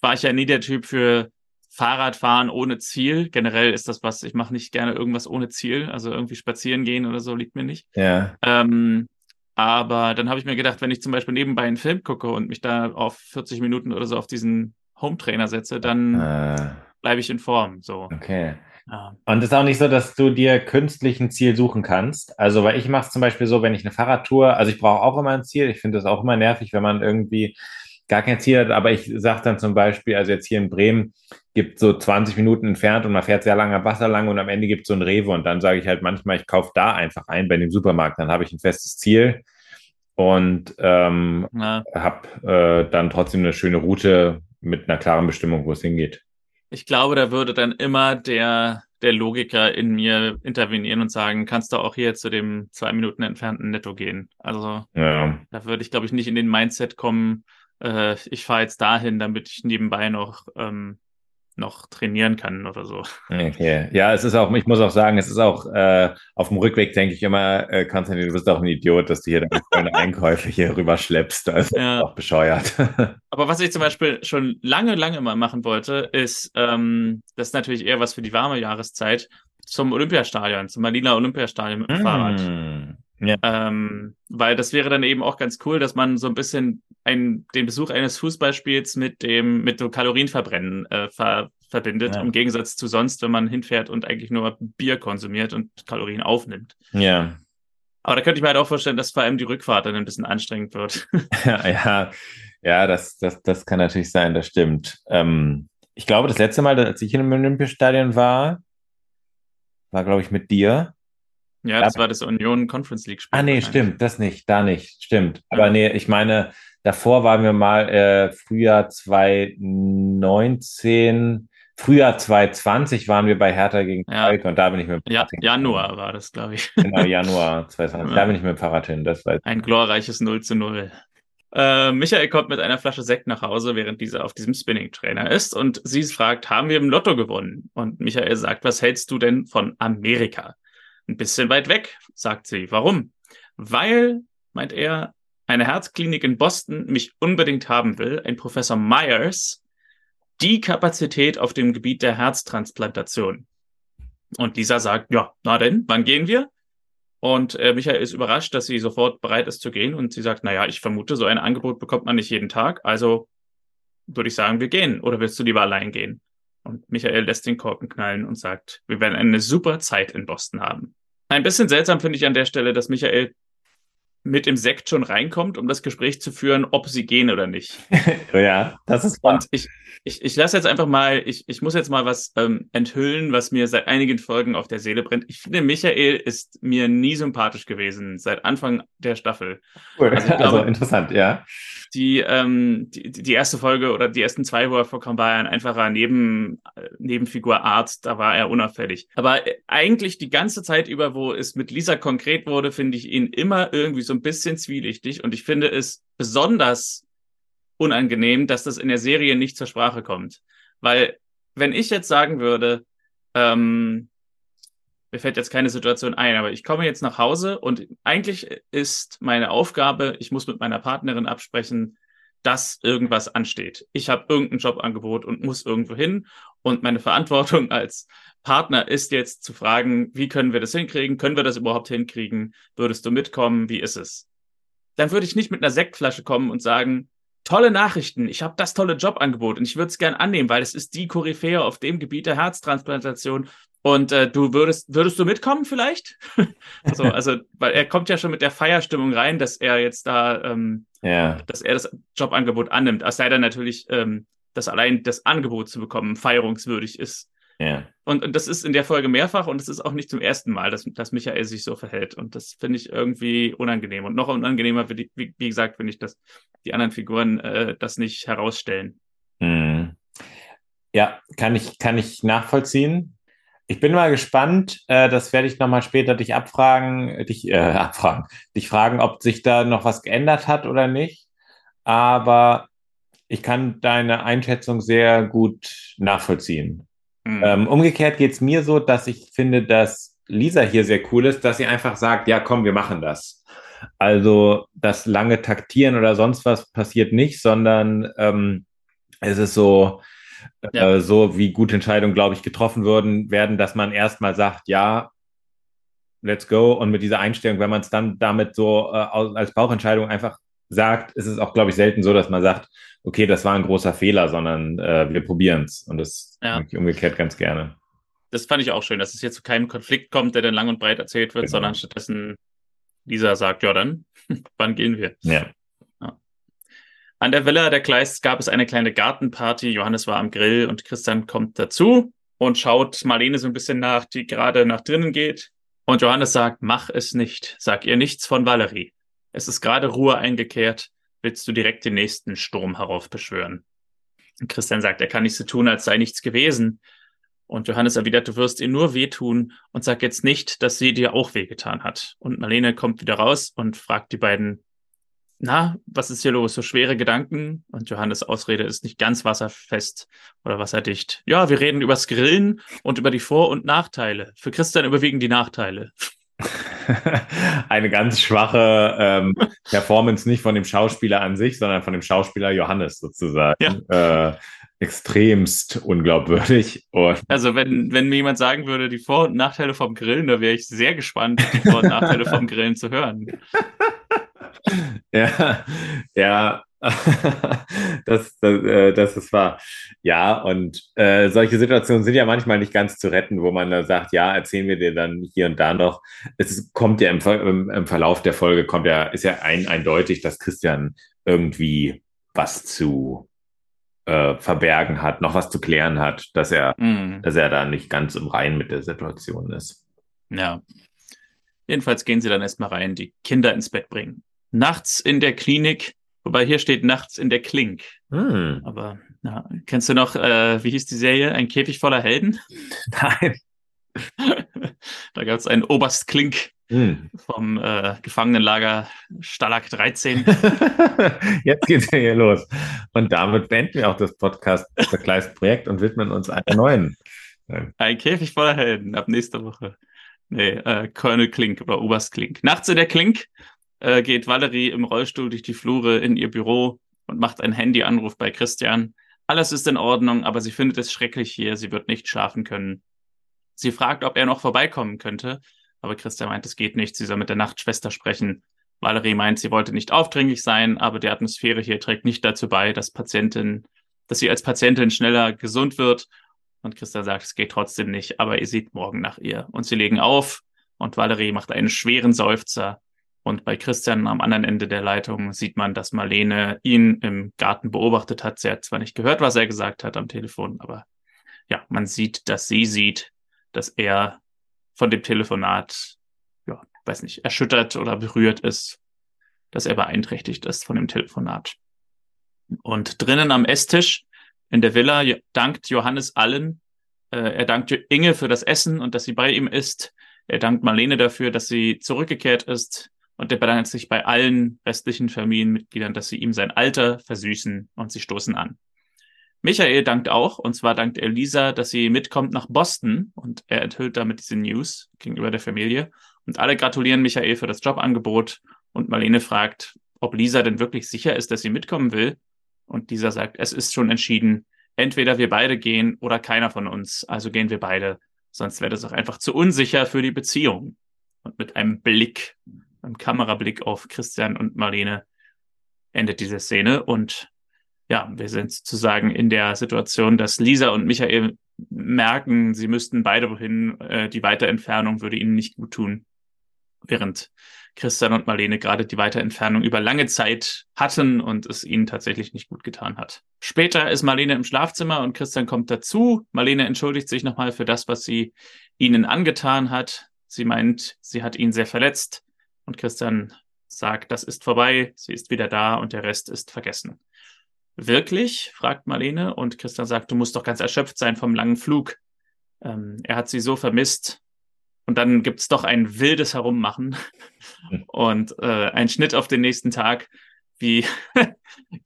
war ich ja nie der Typ für Fahrradfahren ohne Ziel. Generell ist das was, ich mache nicht gerne irgendwas ohne Ziel. Also irgendwie spazieren gehen oder so liegt mir nicht. Ja. Ähm, aber dann habe ich mir gedacht, wenn ich zum Beispiel nebenbei einen Film gucke und mich da auf 40 Minuten oder so auf diesen Home-Trainer setze, dann äh. Bleibe ich in Form. So. Okay. Ja. Und es ist auch nicht so, dass du dir künstlich ein Ziel suchen kannst. Also, weil ich mache es zum Beispiel so, wenn ich eine Fahrradtour, also ich brauche auch immer ein Ziel. Ich finde das auch immer nervig, wenn man irgendwie gar kein Ziel hat. Aber ich sage dann zum Beispiel, also jetzt hier in Bremen gibt so 20 Minuten entfernt und man fährt sehr lange am Wasser lang und am Ende gibt es so ein Rewe und dann sage ich halt manchmal, ich kaufe da einfach ein bei dem Supermarkt. Dann habe ich ein festes Ziel und ähm, habe äh, dann trotzdem eine schöne Route mit einer klaren Bestimmung, wo es hingeht. Ich glaube, da würde dann immer der, der Logiker in mir intervenieren und sagen, kannst du auch hier zu dem zwei Minuten entfernten Netto gehen. Also ja. da würde ich, glaube ich, nicht in den Mindset kommen, äh, ich fahre jetzt dahin, damit ich nebenbei noch ähm, noch trainieren kann oder so. Okay. Ja, es ist auch, ich muss auch sagen, es ist auch äh, auf dem Rückweg denke ich immer, äh, Konstantin, du bist auch ein Idiot, dass du hier deine Einkäufe hier rüber schleppst. Also ja. auch bescheuert. Aber was ich zum Beispiel schon lange, lange mal machen wollte, ist, ähm, das ist natürlich eher was für die warme Jahreszeit, zum Olympiastadion, zum Manila Olympiastadion mit dem mm. Fahrrad. Ja. Ähm, weil das wäre dann eben auch ganz cool, dass man so ein bisschen ein, den Besuch eines Fußballspiels mit dem mit so Kalorienverbrennen äh, ver, verbindet, ja. im Gegensatz zu sonst, wenn man hinfährt und eigentlich nur Bier konsumiert und Kalorien aufnimmt. Ja. Aber da könnte ich mir halt auch vorstellen, dass vor allem die Rückfahrt dann ein bisschen anstrengend wird. ja, ja, ja das, das, das kann natürlich sein, das stimmt. Ähm, ich glaube, das letzte Mal, als ich in einem Olympiastadion war, war, glaube ich, mit dir. Ja, das war das Union Conference League Spiel. Ah, nee, stimmt, das nicht, da nicht, stimmt. Ja. Aber nee, ich meine, davor waren wir mal äh, Frühjahr 2019, Frühjahr 2020 waren wir bei Hertha gegen ja. Schalke und da bin ich mit dem ja, Januar war das, glaube ich. Genau, Januar 2020. Ja. Da bin ich mit dem Fahrrad hin. Das war Ein glorreiches 0 zu 0. Äh, Michael kommt mit einer Flasche Sekt nach Hause, während dieser auf diesem Spinning-Trainer ist und sie fragt, haben wir im Lotto gewonnen? Und Michael sagt, was hältst du denn von Amerika? Ein bisschen weit weg, sagt sie. Warum? Weil, meint er, eine Herzklinik in Boston mich unbedingt haben will, ein Professor Myers, die Kapazität auf dem Gebiet der Herztransplantation. Und Lisa sagt, ja, na denn, wann gehen wir? Und äh, Michael ist überrascht, dass sie sofort bereit ist zu gehen. Und sie sagt, naja, ich vermute, so ein Angebot bekommt man nicht jeden Tag. Also würde ich sagen, wir gehen. Oder willst du lieber allein gehen? Und Michael lässt den Korken knallen und sagt, wir werden eine super Zeit in Boston haben. Ein bisschen seltsam finde ich an der Stelle, dass Michael mit dem Sekt schon reinkommt, um das Gespräch zu führen, ob sie gehen oder nicht. ja, das ist wahr. Und ich, ich, ich lasse jetzt einfach mal, ich, ich muss jetzt mal was ähm, enthüllen, was mir seit einigen Folgen auf der Seele brennt. Ich finde, Michael ist mir nie sympathisch gewesen, seit Anfang der Staffel. Cool. Also, also glaube, also interessant, ja die, ähm, die, die erste Folge oder die ersten zwei, wo er vorkam, war er ein einfacher Neben, Nebenfigur Arzt, da war er unauffällig. Aber eigentlich die ganze Zeit über, wo es mit Lisa konkret wurde, finde ich ihn immer irgendwie so ein bisschen zwielichtig und ich finde es besonders unangenehm, dass das in der Serie nicht zur Sprache kommt. Weil wenn ich jetzt sagen würde, ähm, mir fällt jetzt keine Situation ein, aber ich komme jetzt nach Hause und eigentlich ist meine Aufgabe, ich muss mit meiner Partnerin absprechen, dass irgendwas ansteht. Ich habe irgendein Jobangebot und muss irgendwo hin und meine Verantwortung als Partner ist jetzt zu fragen, wie können wir das hinkriegen? Können wir das überhaupt hinkriegen? Würdest du mitkommen? Wie ist es? Dann würde ich nicht mit einer Sektflasche kommen und sagen, tolle Nachrichten, ich habe das tolle Jobangebot und ich würde es gern annehmen, weil es ist die Koryphäe auf dem Gebiet der Herztransplantation Und äh, du würdest, würdest du mitkommen vielleicht? also, also, weil er kommt ja schon mit der Feierstimmung rein, dass er jetzt da, ähm, ja. dass er das Jobangebot annimmt. Es sei denn natürlich, ähm, dass allein das Angebot zu bekommen feierungswürdig ist. Ja. Und, und das ist in der Folge mehrfach und es ist auch nicht zum ersten Mal, dass, dass Michael sich so verhält. Und das finde ich irgendwie unangenehm. Und noch unangenehmer, wie, wie gesagt, finde ich, dass die anderen Figuren äh, das nicht herausstellen. Hm. Ja, kann ich, kann ich nachvollziehen. Ich bin mal gespannt, äh, das werde ich nochmal später dich abfragen, dich äh, abfragen, dich fragen, ob sich da noch was geändert hat oder nicht. Aber ich kann deine Einschätzung sehr gut nachvollziehen. Mhm. Ähm, umgekehrt geht es mir so, dass ich finde, dass Lisa hier sehr cool ist, dass sie einfach sagt, ja, komm, wir machen das. Also das lange Taktieren oder sonst was passiert nicht, sondern ähm, es ist so, ja. äh, so wie gute Entscheidungen, glaube ich, getroffen würden, werden, dass man erstmal sagt, ja, let's go. Und mit dieser Einstellung, wenn man es dann damit so äh, als Bauchentscheidung einfach sagt, ist es auch, glaube ich, selten so, dass man sagt, okay, das war ein großer Fehler, sondern äh, wir probieren es. Und das ja. ich umgekehrt ganz gerne. Das fand ich auch schön, dass es jetzt zu keinem Konflikt kommt, der dann lang und breit erzählt wird, genau. sondern stattdessen Lisa sagt, ja dann, wann gehen wir? Ja. An der Villa der Kleist gab es eine kleine Gartenparty. Johannes war am Grill und Christian kommt dazu und schaut Marlene so ein bisschen nach, die gerade nach drinnen geht. Und Johannes sagt, mach es nicht. Sag ihr nichts von Valerie. Es ist gerade Ruhe eingekehrt. Willst du direkt den nächsten Sturm heraufbeschwören? Und Christian sagt, er kann nicht so tun, als sei nichts gewesen. Und Johannes erwidert, du wirst ihr nur wehtun und sag jetzt nicht, dass sie dir auch wehgetan hat. Und Marlene kommt wieder raus und fragt die beiden, na, was ist hier los? So schwere Gedanken? Und Johannes Ausrede ist nicht ganz wasserfest oder wasserdicht. Ja, wir reden übers Grillen und über die Vor- und Nachteile. Für Christian überwiegen die Nachteile. Eine ganz schwache ähm, Performance nicht von dem Schauspieler an sich, sondern von dem Schauspieler Johannes sozusagen. Ja. Äh, extremst unglaubwürdig. Und also wenn, wenn mir jemand sagen würde, die Vor- und Nachteile vom Grillen, da wäre ich sehr gespannt, die Vor- und Nachteile vom Grillen zu hören. Ja, ja, das, das, äh, das ist wahr. Ja, und äh, solche Situationen sind ja manchmal nicht ganz zu retten, wo man dann sagt, ja, erzählen wir dir dann hier und da noch. Es kommt ja im, im, im Verlauf der Folge, kommt ja, ist ja ein, eindeutig, dass Christian irgendwie was zu äh, verbergen hat, noch was zu klären hat, dass er, mm. dass er da nicht ganz im Reinen mit der Situation ist. Ja. Jedenfalls gehen sie dann erstmal rein, die Kinder ins Bett bringen. Nachts in der Klinik, wobei hier steht nachts in der Klink. Mm. Aber na, kennst du noch, äh, wie hieß die Serie? Ein Käfig voller Helden? Nein. da gab es einen Oberst Klink, hm. vom äh, Gefangenenlager Stalag 13. Jetzt geht's ja hier los. Und damit beenden wir auch das Podcast Vergleichsprojekt und widmen uns einer neuen. Ein Käfig voller Helden ab nächster Woche. Nee, äh, Colonel Klink oder Oberst Klink. Nachts in der Klink äh, geht Valerie im Rollstuhl durch die Flure in ihr Büro und macht einen Handyanruf bei Christian. Alles ist in Ordnung, aber sie findet es schrecklich hier. Sie wird nicht schlafen können. Sie fragt, ob er noch vorbeikommen könnte, aber Christian meint, es geht nicht, sie soll mit der Nachtschwester sprechen. Valerie meint, sie wollte nicht aufdringlich sein, aber die Atmosphäre hier trägt nicht dazu bei, dass Patientin, dass sie als Patientin schneller gesund wird. Und Christian sagt, es geht trotzdem nicht, aber ihr sieht morgen nach ihr. Und sie legen auf und Valerie macht einen schweren Seufzer. Und bei Christian am anderen Ende der Leitung sieht man, dass Marlene ihn im Garten beobachtet hat. Sie hat zwar nicht gehört, was er gesagt hat am Telefon, aber ja, man sieht, dass sie sieht, dass er von dem Telefonat, ja, weiß nicht, erschüttert oder berührt ist, dass er beeinträchtigt ist von dem Telefonat. Und drinnen am Esstisch in der Villa dankt Johannes allen. Äh, er dankt Inge für das Essen und dass sie bei ihm ist. Er dankt Marlene dafür, dass sie zurückgekehrt ist. Und er bedankt sich bei allen restlichen Familienmitgliedern, dass sie ihm sein Alter versüßen und sie stoßen an. Michael dankt auch, und zwar dankt er Lisa, dass sie mitkommt nach Boston und er enthüllt damit diese News gegenüber der Familie. Und alle gratulieren Michael für das Jobangebot und Marlene fragt, ob Lisa denn wirklich sicher ist, dass sie mitkommen will. Und Lisa sagt, es ist schon entschieden, entweder wir beide gehen oder keiner von uns, also gehen wir beide, sonst wäre das auch einfach zu unsicher für die Beziehung. Und mit einem Blick, einem Kamerablick auf Christian und Marlene endet diese Szene und ja, wir sind sozusagen in der Situation, dass Lisa und Michael merken, sie müssten beide wohin. Äh, die Weiterentfernung würde ihnen nicht gut tun. Während Christian und Marlene gerade die Weiterentfernung über lange Zeit hatten und es ihnen tatsächlich nicht gut getan hat. Später ist Marlene im Schlafzimmer und Christian kommt dazu. Marlene entschuldigt sich nochmal für das, was sie ihnen angetan hat. Sie meint, sie hat ihn sehr verletzt und Christian sagt, das ist vorbei, sie ist wieder da und der Rest ist vergessen. Wirklich? fragt Marlene und Christian sagt, du musst doch ganz erschöpft sein vom langen Flug. Ähm, er hat sie so vermisst. Und dann gibt's doch ein wildes Herummachen und äh, ein Schnitt auf den nächsten Tag, wie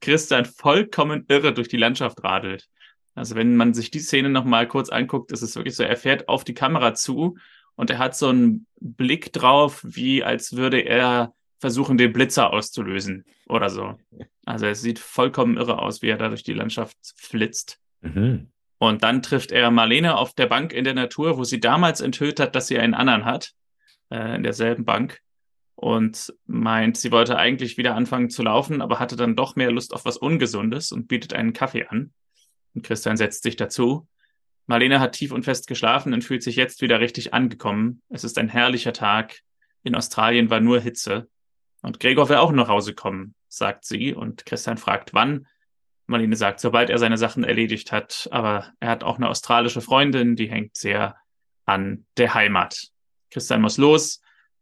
Christian vollkommen irre durch die Landschaft radelt. Also wenn man sich die Szene nochmal kurz anguckt, ist es wirklich so, er fährt auf die Kamera zu und er hat so einen Blick drauf, wie als würde er versuchen, den Blitzer auszulösen oder so. Also es sieht vollkommen irre aus, wie er da durch die Landschaft flitzt. Mhm. Und dann trifft er Marlene auf der Bank in der Natur, wo sie damals enthüllt hat, dass sie einen anderen hat, äh, in derselben Bank. Und meint, sie wollte eigentlich wieder anfangen zu laufen, aber hatte dann doch mehr Lust auf was Ungesundes und bietet einen Kaffee an. Und Christian setzt sich dazu. Marlene hat tief und fest geschlafen und fühlt sich jetzt wieder richtig angekommen. Es ist ein herrlicher Tag. In Australien war nur Hitze. Und Gregor will auch nach Hause kommen, sagt sie. Und Christian fragt, wann. Marlene sagt, sobald er seine Sachen erledigt hat. Aber er hat auch eine australische Freundin, die hängt sehr an der Heimat. Christian muss los.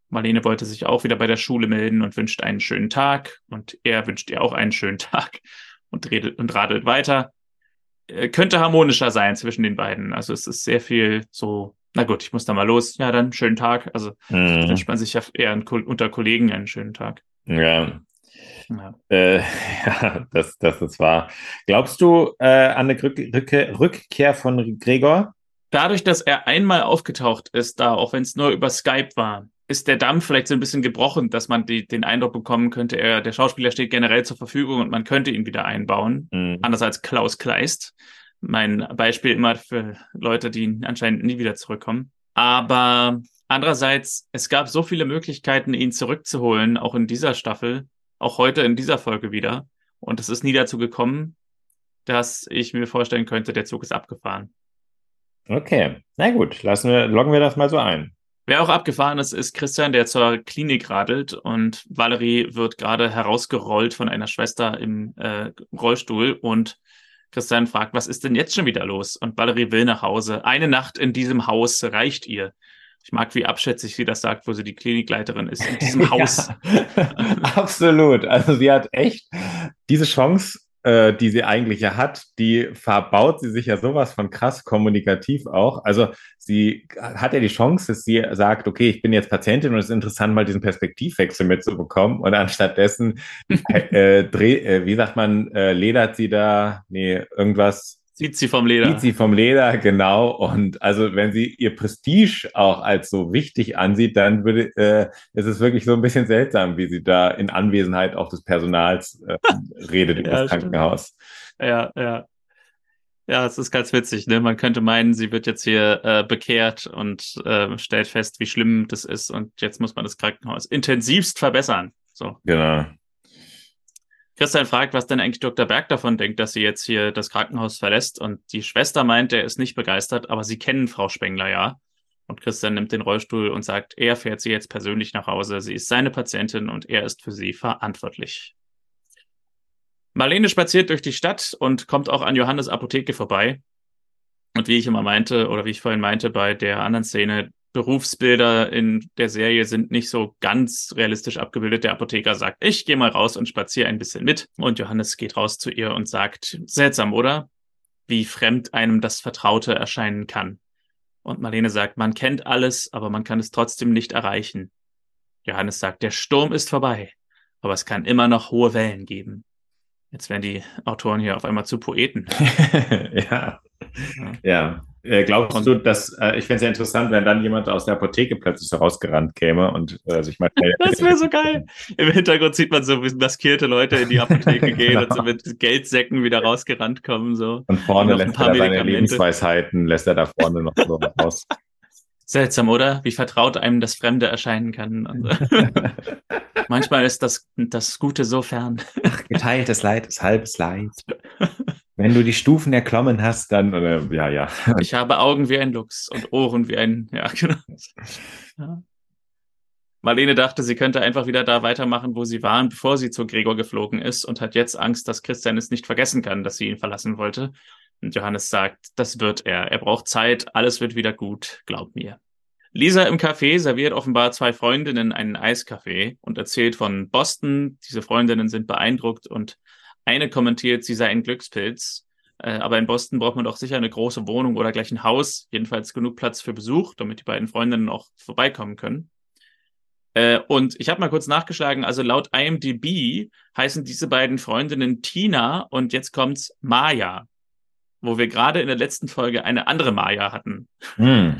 Marlene wollte sich auch wieder bei der Schule melden und wünscht einen schönen Tag. Und er wünscht ihr auch einen schönen Tag und, redet, und radelt weiter. Äh, könnte harmonischer sein zwischen den beiden. Also es ist sehr viel so na gut, ich muss da mal los. Ja, dann schönen Tag. Also mhm. wünscht man sich ja eher unter Kollegen einen schönen Tag. Ja. Ja. Äh, ja, das, das ist wahr. Glaubst du äh, an eine Rück Rück Rückkehr von Gregor? Dadurch, dass er einmal aufgetaucht ist, da, auch wenn es nur über Skype war, ist der Damm vielleicht so ein bisschen gebrochen, dass man die, den Eindruck bekommen könnte, er, der Schauspieler steht generell zur Verfügung und man könnte ihn wieder einbauen. Mhm. Anders als Klaus Kleist mein Beispiel immer für Leute, die anscheinend nie wieder zurückkommen. Aber andererseits, es gab so viele Möglichkeiten, ihn zurückzuholen, auch in dieser Staffel, auch heute in dieser Folge wieder. Und es ist nie dazu gekommen, dass ich mir vorstellen könnte, der Zug ist abgefahren. Okay, na gut, lassen wir, loggen wir das mal so ein. Wer auch abgefahren ist, ist Christian, der zur Klinik radelt und Valerie wird gerade herausgerollt von einer Schwester im äh, Rollstuhl und Christian fragt, was ist denn jetzt schon wieder los? Und Valerie will nach Hause. Eine Nacht in diesem Haus reicht ihr. Ich mag, wie abschätzig sie das sagt, wo sie die Klinikleiterin ist. In diesem Haus. Absolut. Also sie hat echt diese Chance äh, die sie eigentlich ja hat, die verbaut sie sich ja sowas von krass kommunikativ auch. Also sie hat ja die Chance, dass sie sagt, okay, ich bin jetzt Patientin und es ist interessant, mal diesen Perspektivwechsel mitzubekommen. Und anstattdessen, äh, dreh, äh, wie sagt man, äh, ledert sie da, nee, irgendwas Zieht sie vom Leder. Zieht sie vom Leder, genau. Und also wenn sie ihr Prestige auch als so wichtig ansieht, dann würde, äh, ist es wirklich so ein bisschen seltsam, wie sie da in Anwesenheit auch des Personals äh, redet über ja, das Krankenhaus. Ja, ja. Ja, es ist ganz witzig, ne? Man könnte meinen, sie wird jetzt hier äh, bekehrt und äh, stellt fest, wie schlimm das ist und jetzt muss man das Krankenhaus intensivst verbessern. So. Genau. Christian fragt, was denn eigentlich Dr. Berg davon denkt, dass sie jetzt hier das Krankenhaus verlässt. Und die Schwester meint, er ist nicht begeistert, aber sie kennen Frau Spengler ja. Und Christian nimmt den Rollstuhl und sagt, er fährt sie jetzt persönlich nach Hause. Sie ist seine Patientin und er ist für sie verantwortlich. Marlene spaziert durch die Stadt und kommt auch an Johannes Apotheke vorbei. Und wie ich immer meinte, oder wie ich vorhin meinte bei der anderen Szene, Berufsbilder in der Serie sind nicht so ganz realistisch abgebildet. Der Apotheker sagt, ich gehe mal raus und spaziere ein bisschen mit. Und Johannes geht raus zu ihr und sagt, seltsam, oder? Wie fremd einem das Vertraute erscheinen kann. Und Marlene sagt, man kennt alles, aber man kann es trotzdem nicht erreichen. Johannes sagt, der Sturm ist vorbei, aber es kann immer noch hohe Wellen geben. Jetzt werden die Autoren hier auf einmal zu Poeten. ja. Ja. Äh, glaubst und, du, dass, äh, ich fände es ja interessant, wenn dann jemand aus der Apotheke plötzlich so rausgerannt käme und äh, sich mal. das wäre so geil. Im Hintergrund sieht man so, wie maskierte Leute in die Apotheke gehen genau. und so mit Geldsäcken wieder rausgerannt kommen. So. Und vorne lässt er seine Lebensweisheiten, lässt er da vorne noch so raus. Seltsam, oder? Wie vertraut einem das Fremde erscheinen kann. Also. Manchmal ist das, das Gute so fern. Geteiltes Leid ist halbes Leid. Wenn du die Stufen erklommen hast, dann, äh, ja, ja. Ich habe Augen wie ein Luchs und Ohren wie ein, ja, genau. Ja. Marlene dachte, sie könnte einfach wieder da weitermachen, wo sie waren, bevor sie zu Gregor geflogen ist und hat jetzt Angst, dass Christian es nicht vergessen kann, dass sie ihn verlassen wollte. Und Johannes sagt, das wird er. Er braucht Zeit, alles wird wieder gut, glaub mir. Lisa im Café serviert offenbar zwei Freundinnen einen Eiskaffee und erzählt von Boston. Diese Freundinnen sind beeindruckt und eine kommentiert, sie sei ein Glückspilz. Äh, aber in Boston braucht man doch sicher eine große Wohnung oder gleich ein Haus, jedenfalls genug Platz für Besuch, damit die beiden Freundinnen auch vorbeikommen können. Äh, und ich habe mal kurz nachgeschlagen, also laut IMDb heißen diese beiden Freundinnen Tina und jetzt kommt's Maya, wo wir gerade in der letzten Folge eine andere Maya hatten. Hm.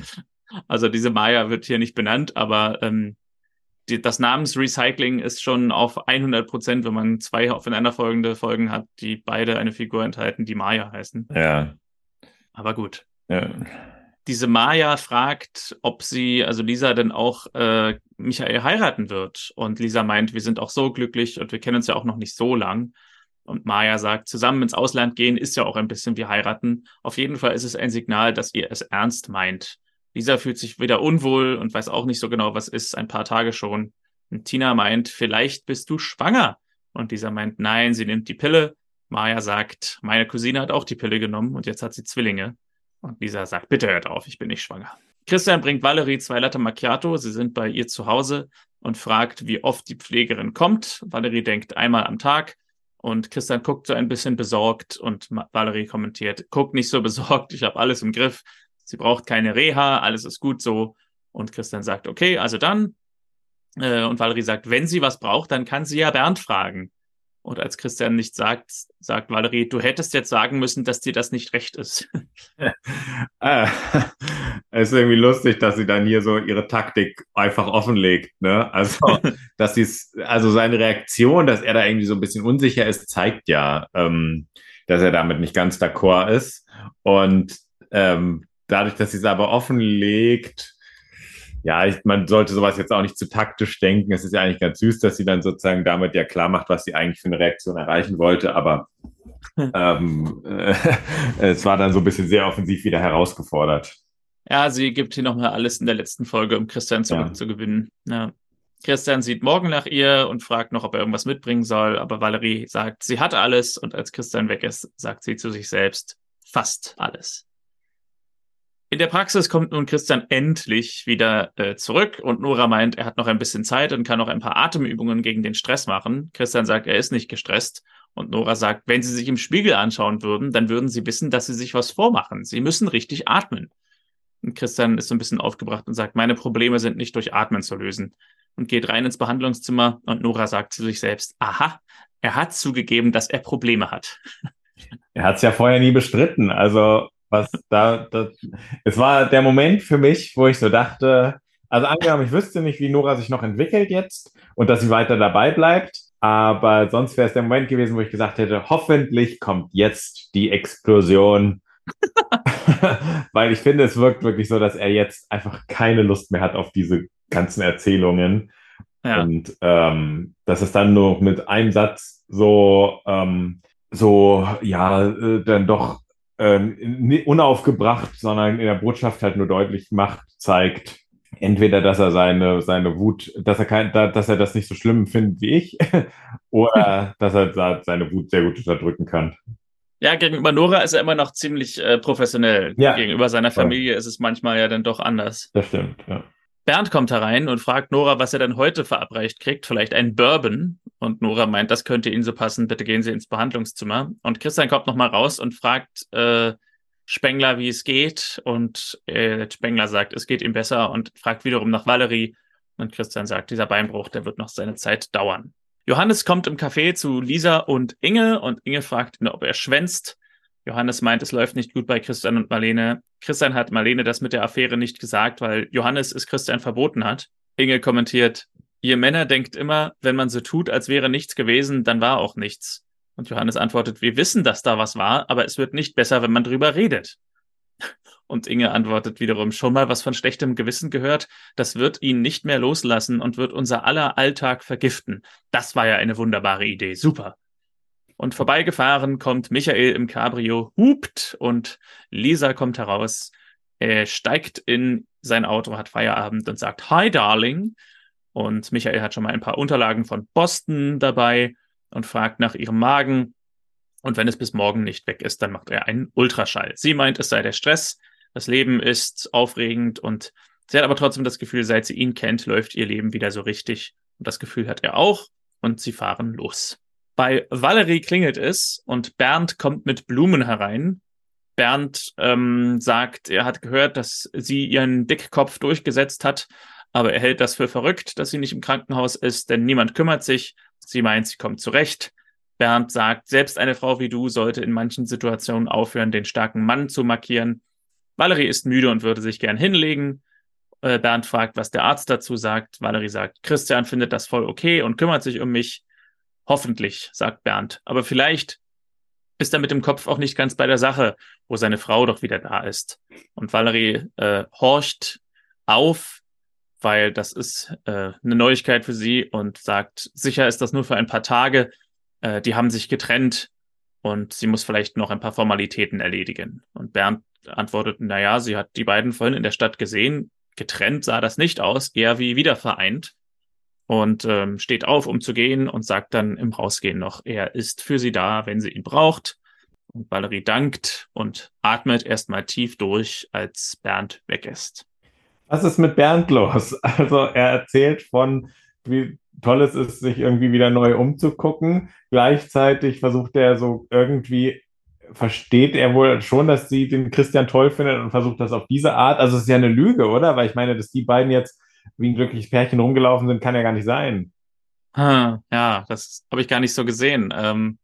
Also diese Maya wird hier nicht benannt, aber ähm, die, das Namensrecycling ist schon auf 100 Prozent, wenn man zwei aufeinanderfolgende Folgen hat, die beide eine Figur enthalten, die Maya heißen. Ja. Aber gut. Ja. Diese Maya fragt, ob sie, also Lisa, denn auch äh, Michael heiraten wird. Und Lisa meint, wir sind auch so glücklich und wir kennen uns ja auch noch nicht so lang. Und Maya sagt, zusammen ins Ausland gehen ist ja auch ein bisschen wie heiraten. Auf jeden Fall ist es ein Signal, dass ihr es ernst meint. Lisa fühlt sich wieder unwohl und weiß auch nicht so genau, was ist, ein paar Tage schon. Und Tina meint, vielleicht bist du schwanger. Und Lisa meint, nein, sie nimmt die Pille. Maya sagt, meine Cousine hat auch die Pille genommen und jetzt hat sie Zwillinge. Und Lisa sagt, bitte hört auf, ich bin nicht schwanger. Christian bringt Valerie zwei Latte Macchiato. Sie sind bei ihr zu Hause und fragt, wie oft die Pflegerin kommt. Valerie denkt einmal am Tag. Und Christian guckt so ein bisschen besorgt und Valerie kommentiert, guck nicht so besorgt, ich habe alles im Griff. Sie braucht keine Reha, alles ist gut so. Und Christian sagt, okay, also dann. Äh, und Valerie sagt, wenn sie was braucht, dann kann sie ja Bernd fragen. Und als Christian nichts sagt, sagt Valerie, du hättest jetzt sagen müssen, dass dir das nicht recht ist. ah, es ist irgendwie lustig, dass sie dann hier so ihre Taktik einfach offenlegt. Ne? Also, dass sie also seine Reaktion, dass er da irgendwie so ein bisschen unsicher ist, zeigt ja, ähm, dass er damit nicht ganz d'accord ist. Und ähm, dadurch, dass sie es aber offenlegt, ja, ich, man sollte sowas jetzt auch nicht zu taktisch denken. Es ist ja eigentlich ganz süß, dass sie dann sozusagen damit ja klar macht, was sie eigentlich für eine Reaktion erreichen wollte, aber ähm, äh, es war dann so ein bisschen sehr offensiv wieder herausgefordert. Ja, sie gibt hier nochmal alles in der letzten Folge, um Christian zurückzugewinnen. Ja. ja. Christian sieht morgen nach ihr und fragt noch, ob er irgendwas mitbringen soll, aber Valerie sagt, sie hat alles und als Christian weg ist, sagt sie zu sich selbst, fast alles. In der Praxis kommt nun Christian endlich wieder äh, zurück und Nora meint, er hat noch ein bisschen Zeit und kann noch ein paar Atemübungen gegen den Stress machen. Christian sagt, er ist nicht gestresst und Nora sagt, wenn sie sich im Spiegel anschauen würden, dann würden sie wissen, dass sie sich was vormachen. Sie müssen richtig atmen. Und Christian ist so ein bisschen aufgebracht und sagt, meine Probleme sind nicht durch Atmen zu lösen. Und geht rein ins Behandlungszimmer und Nora sagt zu sich selbst, aha, er hat zugegeben, dass er Probleme hat. Er hat es ja vorher nie bestritten. Also was da, das, es war der Moment für mich, wo ich so dachte, also angenommen, ich wüsste nicht, wie Nora sich noch entwickelt jetzt und dass sie weiter dabei bleibt, aber sonst wäre es der Moment gewesen, wo ich gesagt hätte, hoffentlich kommt jetzt die Explosion. Weil ich finde, es wirkt wirklich so, dass er jetzt einfach keine Lust mehr hat auf diese ganzen Erzählungen. Ja. Und ähm, dass es dann nur mit einem Satz so, ähm, so, ja, äh, dann doch ähm, unaufgebracht, sondern in der Botschaft halt nur deutlich macht, zeigt, entweder, dass er seine, seine Wut, dass er kein, dass er das nicht so schlimm findet wie ich, oder dass er seine Wut sehr gut unterdrücken kann. Ja, gegenüber Nora ist er immer noch ziemlich äh, professionell. Ja. Gegenüber seiner Familie ist es manchmal ja dann doch anders. Das stimmt, ja. Bernd kommt herein und fragt Nora, was er denn heute verabreicht kriegt. Vielleicht ein Bourbon. Und Nora meint, das könnte Ihnen so passen. Bitte gehen Sie ins Behandlungszimmer. Und Christian kommt nochmal raus und fragt äh, Spengler, wie es geht. Und äh, Spengler sagt, es geht ihm besser und fragt wiederum nach Valerie. Und Christian sagt, dieser Beinbruch, der wird noch seine Zeit dauern. Johannes kommt im Café zu Lisa und Inge und Inge fragt ihn, ob er schwänzt. Johannes meint, es läuft nicht gut bei Christian und Marlene. Christian hat Marlene das mit der Affäre nicht gesagt, weil Johannes es Christian verboten hat. Inge kommentiert, ihr Männer denkt immer, wenn man so tut, als wäre nichts gewesen, dann war auch nichts. Und Johannes antwortet, wir wissen, dass da was war, aber es wird nicht besser, wenn man drüber redet. Und Inge antwortet wiederum, schon mal was von schlechtem Gewissen gehört? Das wird ihn nicht mehr loslassen und wird unser aller Alltag vergiften. Das war ja eine wunderbare Idee. Super. Und vorbeigefahren kommt Michael im Cabrio, hupt und Lisa kommt heraus. Er steigt in sein Auto, hat Feierabend und sagt Hi, Darling. Und Michael hat schon mal ein paar Unterlagen von Boston dabei und fragt nach ihrem Magen. Und wenn es bis morgen nicht weg ist, dann macht er einen Ultraschall. Sie meint, es sei der Stress. Das Leben ist aufregend und sie hat aber trotzdem das Gefühl, seit sie ihn kennt, läuft ihr Leben wieder so richtig. Und das Gefühl hat er auch. Und sie fahren los. Bei Valerie klingelt es und Bernd kommt mit Blumen herein. Bernd ähm, sagt, er hat gehört, dass sie ihren Dickkopf durchgesetzt hat, aber er hält das für verrückt, dass sie nicht im Krankenhaus ist, denn niemand kümmert sich. Sie meint, sie kommt zurecht. Bernd sagt, selbst eine Frau wie du sollte in manchen Situationen aufhören, den starken Mann zu markieren. Valerie ist müde und würde sich gern hinlegen. Äh, Bernd fragt, was der Arzt dazu sagt. Valerie sagt, Christian findet das voll okay und kümmert sich um mich. Hoffentlich, sagt Bernd. Aber vielleicht ist er mit dem Kopf auch nicht ganz bei der Sache, wo seine Frau doch wieder da ist. Und Valerie äh, horcht auf, weil das ist äh, eine Neuigkeit für sie und sagt, sicher ist das nur für ein paar Tage. Äh, die haben sich getrennt und sie muss vielleicht noch ein paar Formalitäten erledigen. Und Bernd antwortet, na ja, sie hat die beiden vorhin in der Stadt gesehen. Getrennt sah das nicht aus, eher wie wiedervereint und ähm, steht auf, um zu gehen und sagt dann im Rausgehen noch, er ist für sie da, wenn sie ihn braucht. Und Valerie dankt und atmet erstmal tief durch, als Bernd weg ist. Was ist mit Bernd los? Also er erzählt von, wie toll es ist, sich irgendwie wieder neu umzugucken. Gleichzeitig versucht er so irgendwie, versteht er wohl schon, dass sie den Christian toll findet und versucht das auf diese Art. Also es ist ja eine Lüge, oder? Weil ich meine, dass die beiden jetzt wie ein glückliches Pärchen rumgelaufen sind, kann ja gar nicht sein. Ja, das habe ich gar nicht so gesehen, ähm,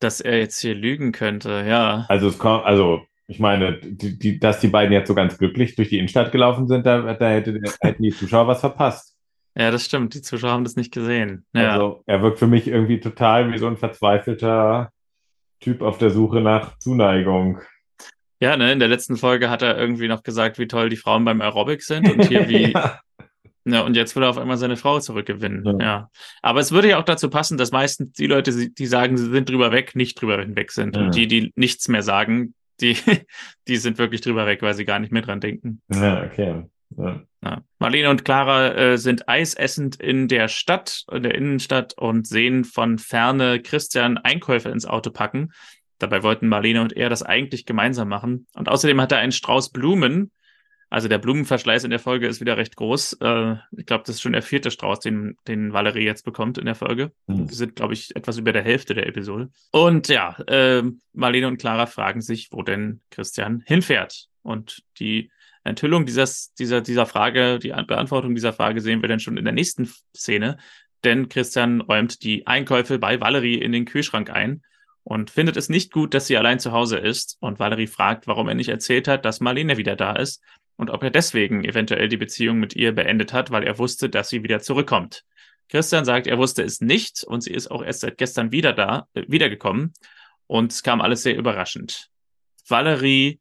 dass er jetzt hier lügen könnte, ja. Also es kommt, also ich meine, die, die, dass die beiden jetzt so ganz glücklich durch die Innenstadt gelaufen sind, da, da hätte, hätten die Zuschauer was verpasst. Ja, das stimmt. Die Zuschauer haben das nicht gesehen. Ja. Also er wirkt für mich irgendwie total wie so ein verzweifelter Typ auf der Suche nach Zuneigung. Ja, ne, in der letzten Folge hat er irgendwie noch gesagt, wie toll die Frauen beim Aerobic sind und hier wie, ja. Ja, und jetzt will er auf einmal seine Frau zurückgewinnen. Ja. ja. Aber es würde ja auch dazu passen, dass meistens die Leute, die sagen, sie sind drüber weg, nicht drüber hinweg sind. Ja. Und die, die nichts mehr sagen, die, die sind wirklich drüber weg, weil sie gar nicht mehr dran denken. Ja, okay. Ja. Ja. Marlene und Clara äh, sind eisessend in der Stadt, in der Innenstadt und sehen von ferne Christian Einkäufe ins Auto packen. Dabei wollten Marlene und er das eigentlich gemeinsam machen. Und außerdem hat er einen Strauß Blumen, also der Blumenverschleiß in der Folge ist wieder recht groß. Äh, ich glaube, das ist schon der vierte Strauß, den, den Valerie jetzt bekommt in der Folge. Mhm. Wir sind, glaube ich, etwas über der Hälfte der Episode. Und ja, äh, Marlene und Clara fragen sich, wo denn Christian hinfährt. Und die Enthüllung dieses, dieser, dieser Frage, die Beantwortung dieser Frage sehen wir dann schon in der nächsten Szene. Denn Christian räumt die Einkäufe bei Valerie in den Kühlschrank ein und findet es nicht gut, dass sie allein zu Hause ist. Und Valerie fragt, warum er nicht erzählt hat, dass Marlene wieder da ist und ob er deswegen eventuell die Beziehung mit ihr beendet hat, weil er wusste, dass sie wieder zurückkommt. Christian sagt, er wusste es nicht und sie ist auch erst seit gestern wieder da, äh, wiedergekommen und es kam alles sehr überraschend. Valerie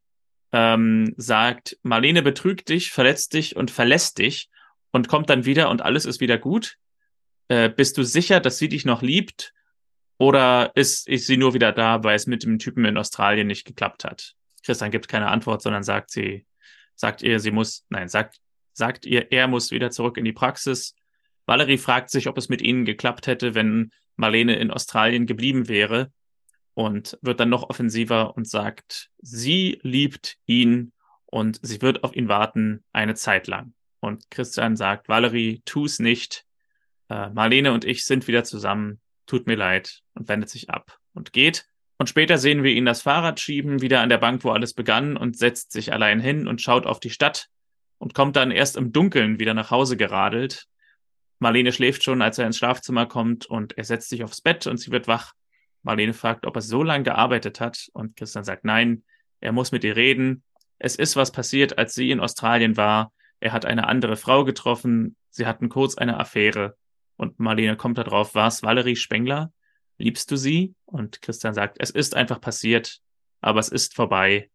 ähm, sagt, Marlene betrügt dich, verletzt dich und verlässt dich und kommt dann wieder und alles ist wieder gut. Äh, bist du sicher, dass sie dich noch liebt? Oder ist, ist sie nur wieder da, weil es mit dem Typen in Australien nicht geklappt hat? Christian gibt keine Antwort, sondern sagt, sie sagt ihr, sie muss, nein, sagt, sagt ihr, er muss wieder zurück in die Praxis. Valerie fragt sich, ob es mit ihnen geklappt hätte, wenn Marlene in Australien geblieben wäre und wird dann noch offensiver und sagt, sie liebt ihn und sie wird auf ihn warten eine Zeit lang. Und Christian sagt, Valerie, tu's nicht. Äh, Marlene und ich sind wieder zusammen. Tut mir leid und wendet sich ab und geht. Und später sehen wir ihn das Fahrrad schieben, wieder an der Bank, wo alles begann, und setzt sich allein hin und schaut auf die Stadt und kommt dann erst im Dunkeln wieder nach Hause geradelt. Marlene schläft schon, als er ins Schlafzimmer kommt, und er setzt sich aufs Bett und sie wird wach. Marlene fragt, ob er so lange gearbeitet hat, und Christian sagt nein, er muss mit ihr reden. Es ist was passiert, als sie in Australien war. Er hat eine andere Frau getroffen, sie hatten kurz eine Affäre. Und Marlene kommt darauf, war es Valerie Spengler? Liebst du sie? Und Christian sagt, es ist einfach passiert, aber es ist vorbei.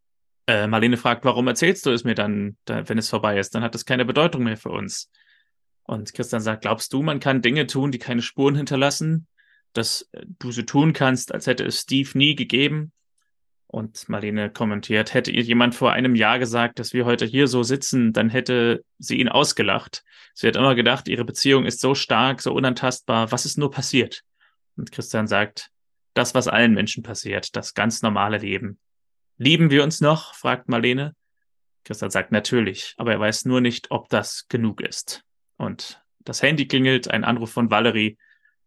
Äh, Marlene fragt, warum erzählst du es mir dann, wenn es vorbei ist? Dann hat es keine Bedeutung mehr für uns. Und Christian sagt, glaubst du, man kann Dinge tun, die keine Spuren hinterlassen? dass du so tun kannst, als hätte es Steve nie gegeben. Und Marlene kommentiert, hätte ihr jemand vor einem Jahr gesagt, dass wir heute hier so sitzen, dann hätte sie ihn ausgelacht. Sie hat immer gedacht, ihre Beziehung ist so stark, so unantastbar. Was ist nur passiert? Und Christian sagt, das, was allen Menschen passiert, das ganz normale Leben. Lieben wir uns noch? fragt Marlene. Christian sagt natürlich, aber er weiß nur nicht, ob das genug ist. Und das Handy klingelt, ein Anruf von Valerie,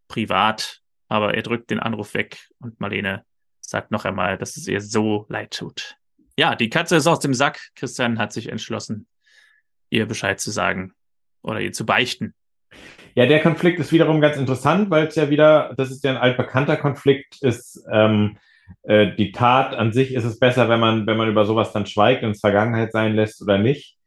privat, aber er drückt den Anruf weg und Marlene sagt noch einmal, dass es ihr so leid tut. Ja, die Katze ist aus dem Sack. Christian hat sich entschlossen, ihr Bescheid zu sagen oder ihr zu beichten. Ja, der Konflikt ist wiederum ganz interessant, weil es ja wieder, das ist ja ein altbekannter Konflikt, ist ähm, äh, die Tat an sich ist es besser, wenn man, wenn man über sowas dann schweigt und es Vergangenheit sein lässt oder nicht.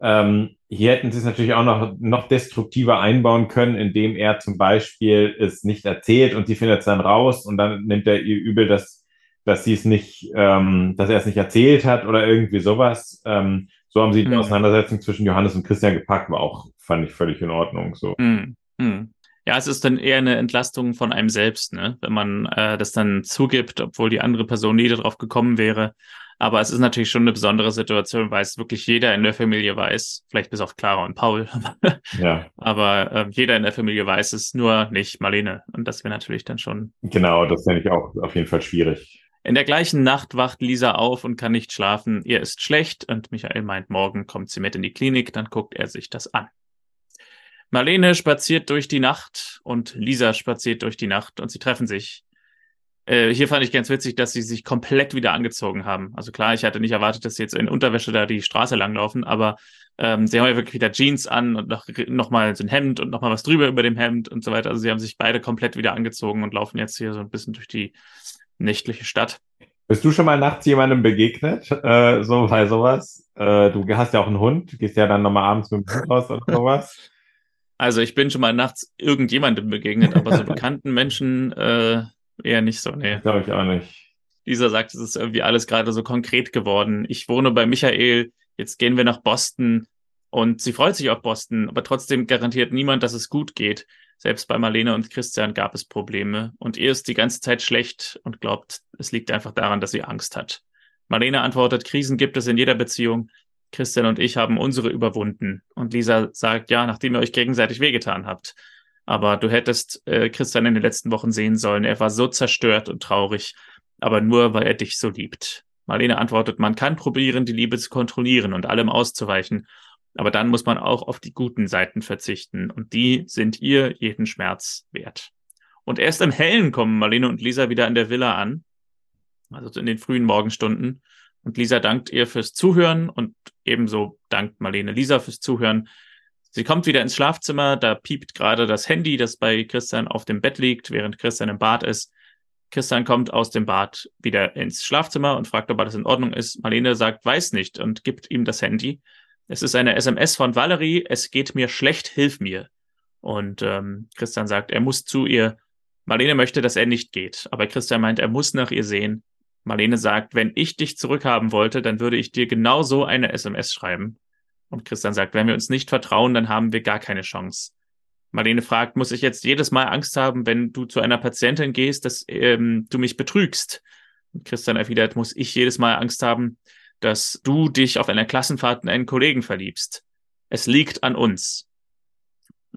Ähm, hier hätten sie es natürlich auch noch, noch destruktiver einbauen können, indem er zum Beispiel es nicht erzählt und sie findet es dann raus und dann nimmt er ihr übel, dass, dass sie es nicht, ähm, dass er es nicht erzählt hat oder irgendwie sowas. Ähm, so haben sie die mhm. Auseinandersetzung zwischen Johannes und Christian gepackt, war auch, fand ich völlig in Ordnung. So. Mhm. Mhm. Ja, es ist dann eher eine Entlastung von einem selbst, ne? wenn man äh, das dann zugibt, obwohl die andere Person nie darauf gekommen wäre. Aber es ist natürlich schon eine besondere Situation, weil es wirklich jeder in der Familie weiß, vielleicht bis auf Clara und Paul. ja. Aber äh, jeder in der Familie weiß es, nur nicht Marlene. Und das wäre natürlich dann schon. Genau, das fände ich auch auf jeden Fall schwierig. In der gleichen Nacht wacht Lisa auf und kann nicht schlafen. Ihr ist schlecht und Michael meint, morgen kommt sie mit in die Klinik, dann guckt er sich das an. Marlene spaziert durch die Nacht und Lisa spaziert durch die Nacht und sie treffen sich äh, hier fand ich ganz witzig, dass sie sich komplett wieder angezogen haben. Also klar, ich hatte nicht erwartet, dass sie jetzt in Unterwäsche da die Straße langlaufen, aber ähm, sie haben ja wirklich wieder Jeans an und noch, noch mal so ein Hemd und noch mal was drüber über dem Hemd und so weiter. Also sie haben sich beide komplett wieder angezogen und laufen jetzt hier so ein bisschen durch die nächtliche Stadt. Bist du schon mal nachts jemandem begegnet, äh, so bei sowas? Äh, du hast ja auch einen Hund, gehst ja dann nochmal abends mit dem Hund raus oder sowas. Also ich bin schon mal nachts irgendjemandem begegnet, aber so bekannten Menschen äh, Eher nicht so, nee. Glaube ich auch nicht. Dieser sagt, es ist irgendwie alles gerade so konkret geworden. Ich wohne bei Michael, jetzt gehen wir nach Boston und sie freut sich auf Boston, aber trotzdem garantiert niemand, dass es gut geht. Selbst bei Marlene und Christian gab es Probleme und ihr ist die ganze Zeit schlecht und glaubt, es liegt einfach daran, dass sie Angst hat. Marlene antwortet, Krisen gibt es in jeder Beziehung. Christian und ich haben unsere überwunden. Und Lisa sagt, ja, nachdem ihr euch gegenseitig wehgetan habt. Aber du hättest äh, Christian in den letzten Wochen sehen sollen. Er war so zerstört und traurig, aber nur, weil er dich so liebt. Marlene antwortet, man kann probieren, die Liebe zu kontrollieren und allem auszuweichen. Aber dann muss man auch auf die guten Seiten verzichten. Und die sind ihr jeden Schmerz wert. Und erst im Hellen kommen Marlene und Lisa wieder an der Villa an. Also in den frühen Morgenstunden. Und Lisa dankt ihr fürs Zuhören und ebenso dankt Marlene Lisa fürs Zuhören. Sie kommt wieder ins Schlafzimmer, da piept gerade das Handy, das bei Christian auf dem Bett liegt, während Christian im Bad ist. Christian kommt aus dem Bad wieder ins Schlafzimmer und fragt, ob alles in Ordnung ist. Marlene sagt, weiß nicht und gibt ihm das Handy. Es ist eine SMS von Valerie, es geht mir schlecht, hilf mir. Und ähm, Christian sagt, er muss zu ihr. Marlene möchte, dass er nicht geht, aber Christian meint, er muss nach ihr sehen. Marlene sagt, wenn ich dich zurückhaben wollte, dann würde ich dir genau so eine SMS schreiben. Und Christian sagt, wenn wir uns nicht vertrauen, dann haben wir gar keine Chance. Marlene fragt, muss ich jetzt jedes Mal Angst haben, wenn du zu einer Patientin gehst, dass ähm, du mich betrügst? Und Christian erwidert, muss ich jedes Mal Angst haben, dass du dich auf einer Klassenfahrt in einen Kollegen verliebst? Es liegt an uns.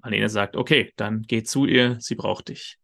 Marlene sagt, okay, dann geh zu ihr, sie braucht dich.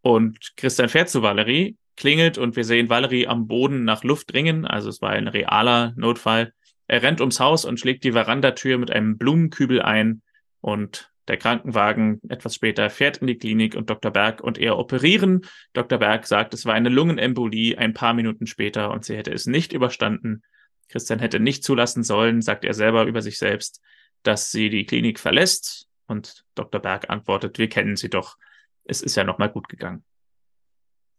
Und Christian fährt zu Valerie, klingelt und wir sehen Valerie am Boden nach Luft dringen, also es war ein realer Notfall. Er rennt ums Haus und schlägt die Verandatür mit einem Blumenkübel ein und der Krankenwagen etwas später fährt in die Klinik und Dr. Berg und er operieren. Dr. Berg sagt, es war eine Lungenembolie ein paar Minuten später und sie hätte es nicht überstanden. Christian hätte nicht zulassen sollen, sagt er selber über sich selbst, dass sie die Klinik verlässt. Und Dr. Berg antwortet, wir kennen sie doch. Es ist ja nochmal gut gegangen.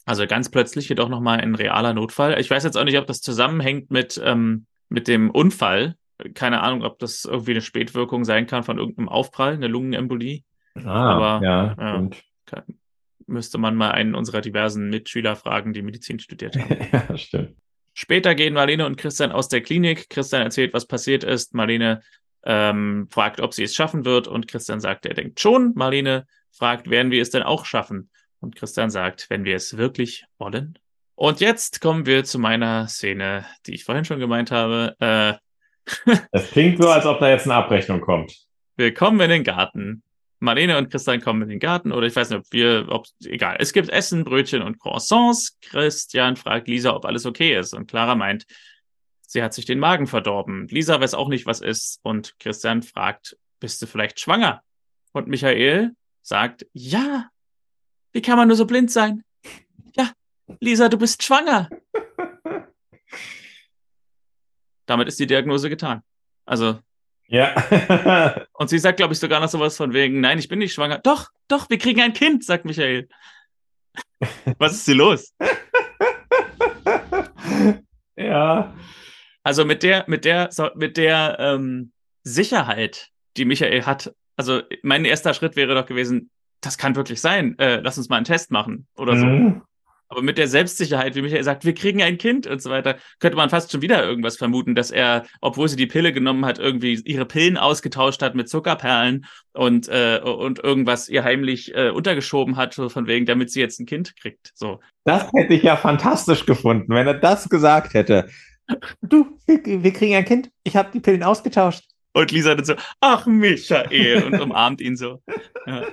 Also ganz plötzlich jedoch nochmal ein realer Notfall. Ich weiß jetzt auch nicht, ob das zusammenhängt mit ähm, mit dem Unfall. Keine Ahnung, ob das irgendwie eine Spätwirkung sein kann von irgendeinem Aufprall, eine Lungenembolie. Ah, Aber ja, ja kann, müsste man mal einen unserer diversen Mitschüler fragen, die Medizin studiert haben. ja, stimmt. Später gehen Marlene und Christian aus der Klinik. Christian erzählt, was passiert ist. Marlene ähm, fragt, ob sie es schaffen wird und Christian sagt, er denkt schon. Marlene fragt, werden wir es denn auch schaffen? Und Christian sagt, wenn wir es wirklich wollen. Und jetzt kommen wir zu meiner Szene, die ich vorhin schon gemeint habe. Äh, es klingt so, als ob da jetzt eine Abrechnung kommt. Wir kommen in den Garten. Marlene und Christian kommen in den Garten oder ich weiß nicht, ob wir, ob, egal. Es gibt Essen, Brötchen und Croissants. Christian fragt Lisa, ob alles okay ist und Clara meint, sie hat sich den Magen verdorben. Lisa weiß auch nicht, was ist und Christian fragt, bist du vielleicht schwanger? Und Michael sagt, ja. Wie kann man nur so blind sein? Ja, Lisa, du bist schwanger. Damit ist die Diagnose getan. Also ja. und sie sagt, glaube ich, sogar noch sowas von wegen, nein, ich bin nicht schwanger. Doch, doch, wir kriegen ein Kind, sagt Michael. Was ist hier los? ja. Also mit der, mit der, mit der ähm, Sicherheit, die Michael hat, also mein erster Schritt wäre doch gewesen, das kann wirklich sein. Äh, lass uns mal einen Test machen oder so. Mhm. Aber mit der Selbstsicherheit, wie Michael sagt, wir kriegen ein Kind und so weiter, könnte man fast schon wieder irgendwas vermuten, dass er, obwohl sie die Pille genommen hat, irgendwie ihre Pillen ausgetauscht hat mit Zuckerperlen und, äh, und irgendwas ihr heimlich äh, untergeschoben hat, so von wegen, damit sie jetzt ein Kind kriegt. So. Das hätte ich ja fantastisch gefunden, wenn er das gesagt hätte. Du, wir, wir kriegen ein Kind. Ich habe die Pillen ausgetauscht. Und Lisa dann so, ach Michael, und umarmt ihn so. Ja.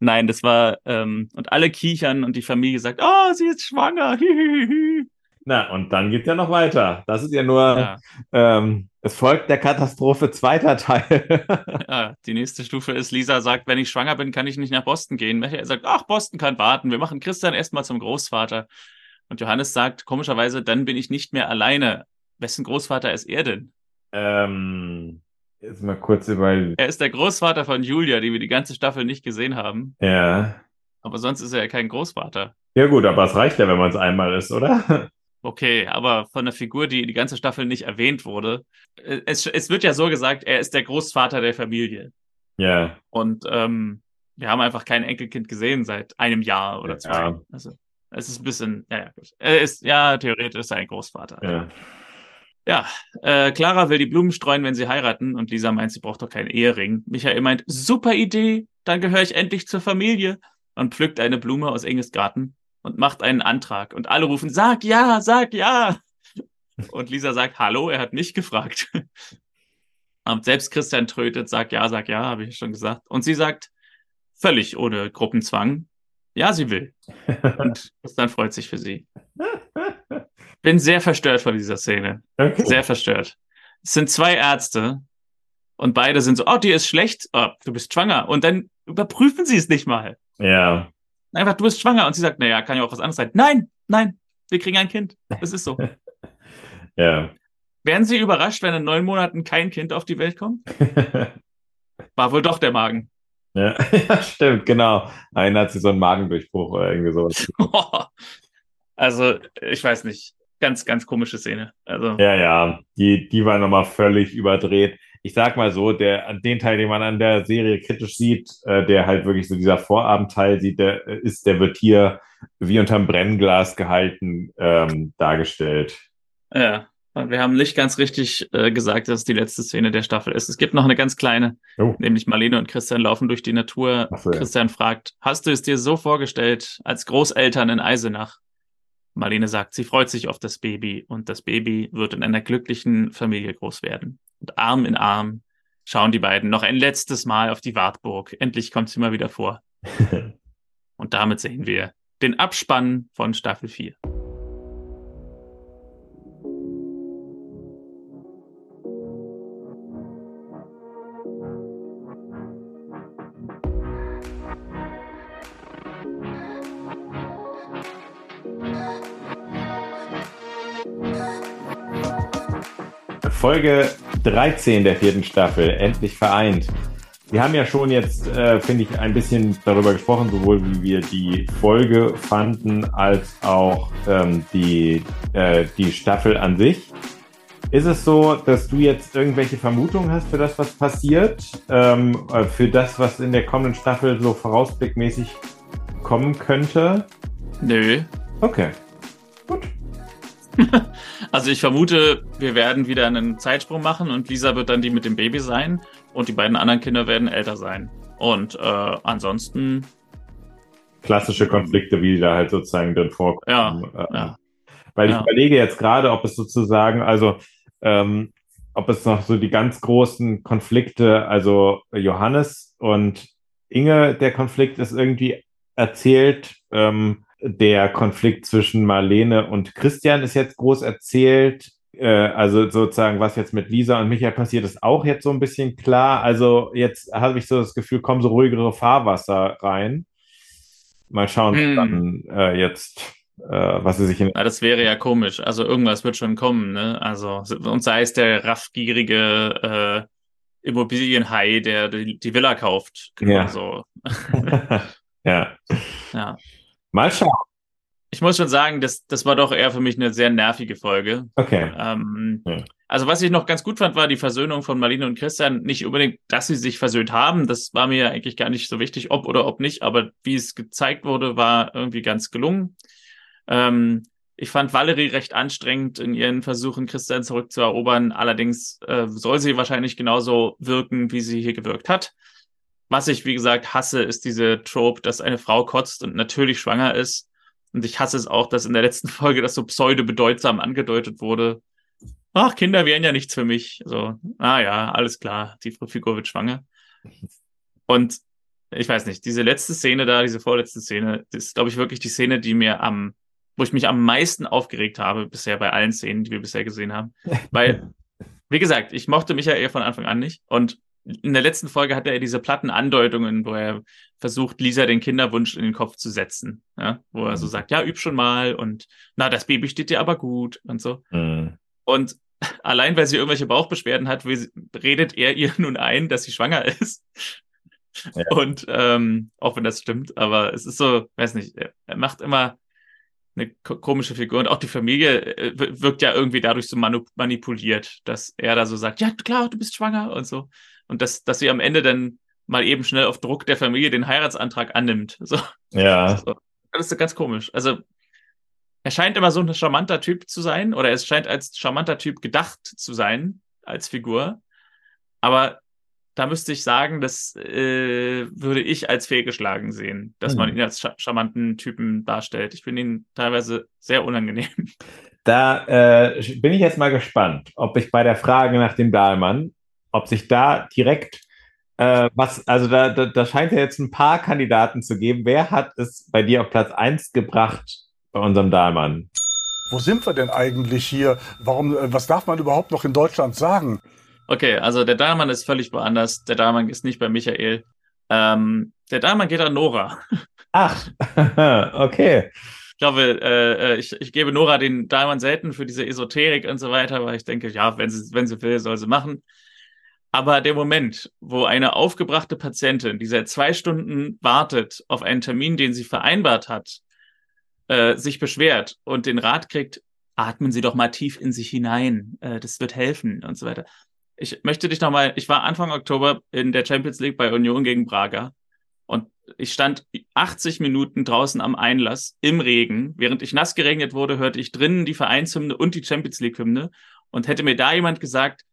Nein, das war, ähm, und alle kichern und die Familie sagt, oh, sie ist schwanger. Na, und dann geht ja noch weiter. Das ist ja nur, ja. Ähm, es folgt der Katastrophe zweiter Teil. ja, die nächste Stufe ist, Lisa sagt, wenn ich schwanger bin, kann ich nicht nach Boston gehen. Michael sagt, ach, Boston kann warten. Wir machen Christian erstmal zum Großvater. Und Johannes sagt, komischerweise, dann bin ich nicht mehr alleine. Wessen Großvater ist er denn? Ähm, Jetzt mal kurz über. Er ist der Großvater von Julia, die wir die ganze Staffel nicht gesehen haben. Ja. Aber sonst ist er ja kein Großvater. Ja, gut, aber es reicht ja, wenn man es einmal ist, oder? Okay, aber von der Figur, die die ganze Staffel nicht erwähnt wurde, äh, es, es wird ja so gesagt, er ist der Großvater der Familie. Ja. Und ähm, wir haben einfach kein Enkelkind gesehen seit einem Jahr oder zwei. Ja. Also es ist ein bisschen, ja, ja, gut. Er ist, ja, theoretisch ist er ein Großvater. Ja. Ja, äh, Clara will die Blumen streuen, wenn sie heiraten und Lisa meint, sie braucht doch keinen Ehering. Michael meint, super Idee, dann gehöre ich endlich zur Familie und pflückt eine Blume aus Inges Garten und macht einen Antrag und alle rufen, sag ja, sag ja. Und Lisa sagt, hallo, er hat mich gefragt. Und selbst Christian trötet, sag ja, sag ja, habe ich schon gesagt. Und sie sagt, völlig ohne Gruppenzwang, ja, sie will. Und Christian freut sich für sie bin sehr verstört von dieser Szene. Okay. Sehr verstört. Es sind zwei Ärzte und beide sind so, oh, dir ist schlecht, oh, du bist schwanger. Und dann überprüfen sie es nicht mal. Ja. Einfach, du bist schwanger. Und sie sagt, naja, kann ja auch was anderes sein. Nein, nein, wir kriegen ein Kind. Das ist so. ja. Wären Sie überrascht, wenn in neun Monaten kein Kind auf die Welt kommt? War wohl doch der Magen. Ja, ja stimmt, genau. Einer hat sich so einen Magendurchbruch oder irgendwie sowas. also, ich weiß nicht ganz, ganz komische Szene. Also. Ja, ja, die, die war nochmal völlig überdreht. Ich sag mal so, der, den Teil, den man an der Serie kritisch sieht, äh, der halt wirklich so dieser Vorabendteil sieht, der äh, ist, der wird hier wie unterm Brennglas gehalten ähm, dargestellt. Ja, wir haben nicht ganz richtig äh, gesagt, dass es die letzte Szene der Staffel ist. Es gibt noch eine ganz kleine, oh. nämlich Marlene und Christian laufen durch die Natur. So, Christian ja. fragt, hast du es dir so vorgestellt als Großeltern in Eisenach? Marlene sagt, sie freut sich auf das Baby und das Baby wird in einer glücklichen Familie groß werden. Und Arm in Arm schauen die beiden noch ein letztes Mal auf die Wartburg. Endlich kommt sie mal wieder vor. und damit sehen wir den Abspann von Staffel 4. Folge 13 der vierten Staffel, endlich vereint. Wir haben ja schon jetzt, äh, finde ich, ein bisschen darüber gesprochen, sowohl wie wir die Folge fanden, als auch ähm, die, äh, die Staffel an sich. Ist es so, dass du jetzt irgendwelche Vermutungen hast für das, was passiert? Ähm, äh, für das, was in der kommenden Staffel so vorausblickmäßig kommen könnte? Nö. Okay. Gut. also ich vermute, wir werden wieder einen Zeitsprung machen und Lisa wird dann die mit dem Baby sein und die beiden anderen Kinder werden älter sein. Und äh, ansonsten klassische Konflikte, wie die da halt sozusagen drin vorkommen. Ja, ähm, ja. Weil ich Ja. überlege jetzt gerade, ob es sozusagen, also ähm, ob es noch so die ganz großen Konflikte, also Johannes und Inge, der Konflikt ist irgendwie erzählt. Ähm, der Konflikt zwischen Marlene und Christian ist jetzt groß erzählt. Äh, also sozusagen, was jetzt mit Lisa und Michael passiert, ist auch jetzt so ein bisschen klar. Also jetzt habe ich so das Gefühl, kommen so ruhigere Fahrwasser rein. Mal schauen, Hm. dann äh, jetzt, äh, was sie sich in Na, das wäre ja komisch. Also irgendwas wird schon kommen, ne? Also, und sei es der raffgierige äh, Immobilienhai, der die, die Villa kauft. Genau Ja. so. ja. Ja. Mal schauen. Ich muss schon sagen, das, das war doch eher für mich eine sehr nervige Folge. Okay. Ähm, Ja. Also was ich noch ganz gut fand, war die Versöhnung von Marlene und Christian. Nicht unbedingt, dass sie sich versöhnt haben. Das war mir eigentlich gar nicht so wichtig, ob oder ob nicht. Aber wie es gezeigt wurde, war irgendwie ganz gelungen. Ähm, ich fand Valerie recht anstrengend in ihren Versuchen, Christian zurückzuerobern. Allerdings äh, soll sie wahrscheinlich genauso wirken, wie sie hier gewirkt hat. Was ich, wie gesagt, hasse, ist diese Trope, dass eine Frau kotzt und natürlich schwanger ist. Und ich hasse es auch, dass in der letzten Folge das so pseudo-bedeutsam angedeutet wurde. Ach, Kinder wären ja nichts für mich. So, ah ja, alles klar, die Figur wird schwanger. Und ich weiß nicht, diese letzte Szene da, diese vorletzte Szene, das ist, glaube ich, wirklich die Szene, die mir am, wo ich mich am meisten aufgeregt habe, bisher bei allen Szenen, die wir bisher gesehen haben. Weil, wie gesagt, ich mochte Michael von Anfang an nicht. Und in der letzten Folge hat er diese platten Andeutungen, wo er versucht, Lisa den Kinderwunsch in den Kopf zu setzen. Ja? Wo er so sagt, ja, üb schon mal und na, das Baby steht dir aber gut und so. Hm. Und allein weil sie irgendwelche Bauchbeschwerden hat, redet er ihr nun ein, dass sie schwanger ist. Ja. Und ähm, auch wenn das stimmt, aber es ist so, weiß nicht, er, macht immer eine ko komische Figur und auch die Familie äh, wir- wirkt ja irgendwie dadurch so manipuliert, dass er da so sagt, ja klar, du bist schwanger und so. Und dass, dass sie am Ende dann mal eben schnell auf Druck der Familie den Heiratsantrag annimmt. So, Ja. so. Das ist so ganz komisch. Also er scheint immer so ein charmanter Typ zu sein oder es scheint als charmanter Typ gedacht zu sein als Figur. Aber da müsste ich sagen, das äh, würde ich als fehlgeschlagen sehen, dass man Hm. ihn als cha charmanten Typen darstellt. Ich finde ihn teilweise sehr unangenehm. Da äh, bin ich jetzt mal gespannt, ob ich bei der Frage nach dem Dahlmann, ob sich da direkt äh, was, also da, da, da scheint ja jetzt ein paar Kandidaten zu geben. Wer hat es bei dir auf Platz 1 gebracht bei unserem Dahlmann? Wo sind wir denn eigentlich hier? Warum, äh, was darf man überhaupt noch in Deutschland sagen? Okay, also der Dahlmann ist völlig woanders. Der Dahlmann ist nicht bei Michael. Ähm, der Dahlmann geht an Nora. Ach, okay. Ich glaube, äh, äh, ich, ich gebe Nora den Dahlmann selten für diese Esoterik und so weiter, weil ich denke, ja, wenn sie, wenn sie will, soll sie machen. Aber der Moment, wo eine aufgebrachte Patientin, die seit zwei Stunden wartet auf einen Termin, den sie vereinbart hat, äh, sich beschwert und den Rat kriegt, atmen Sie doch mal tief in sich hinein, äh, das wird helfen und so weiter. Ich möchte dich nochmal, ich war Anfang Oktober in der Champions League bei Union gegen Braga und ich stand 80 Minuten draußen am Einlass im Regen. Während ich nass geregnet wurde, hörte ich drinnen die Vereinshymne und die Champions League Hymne. Und hätte mir da jemand gesagt,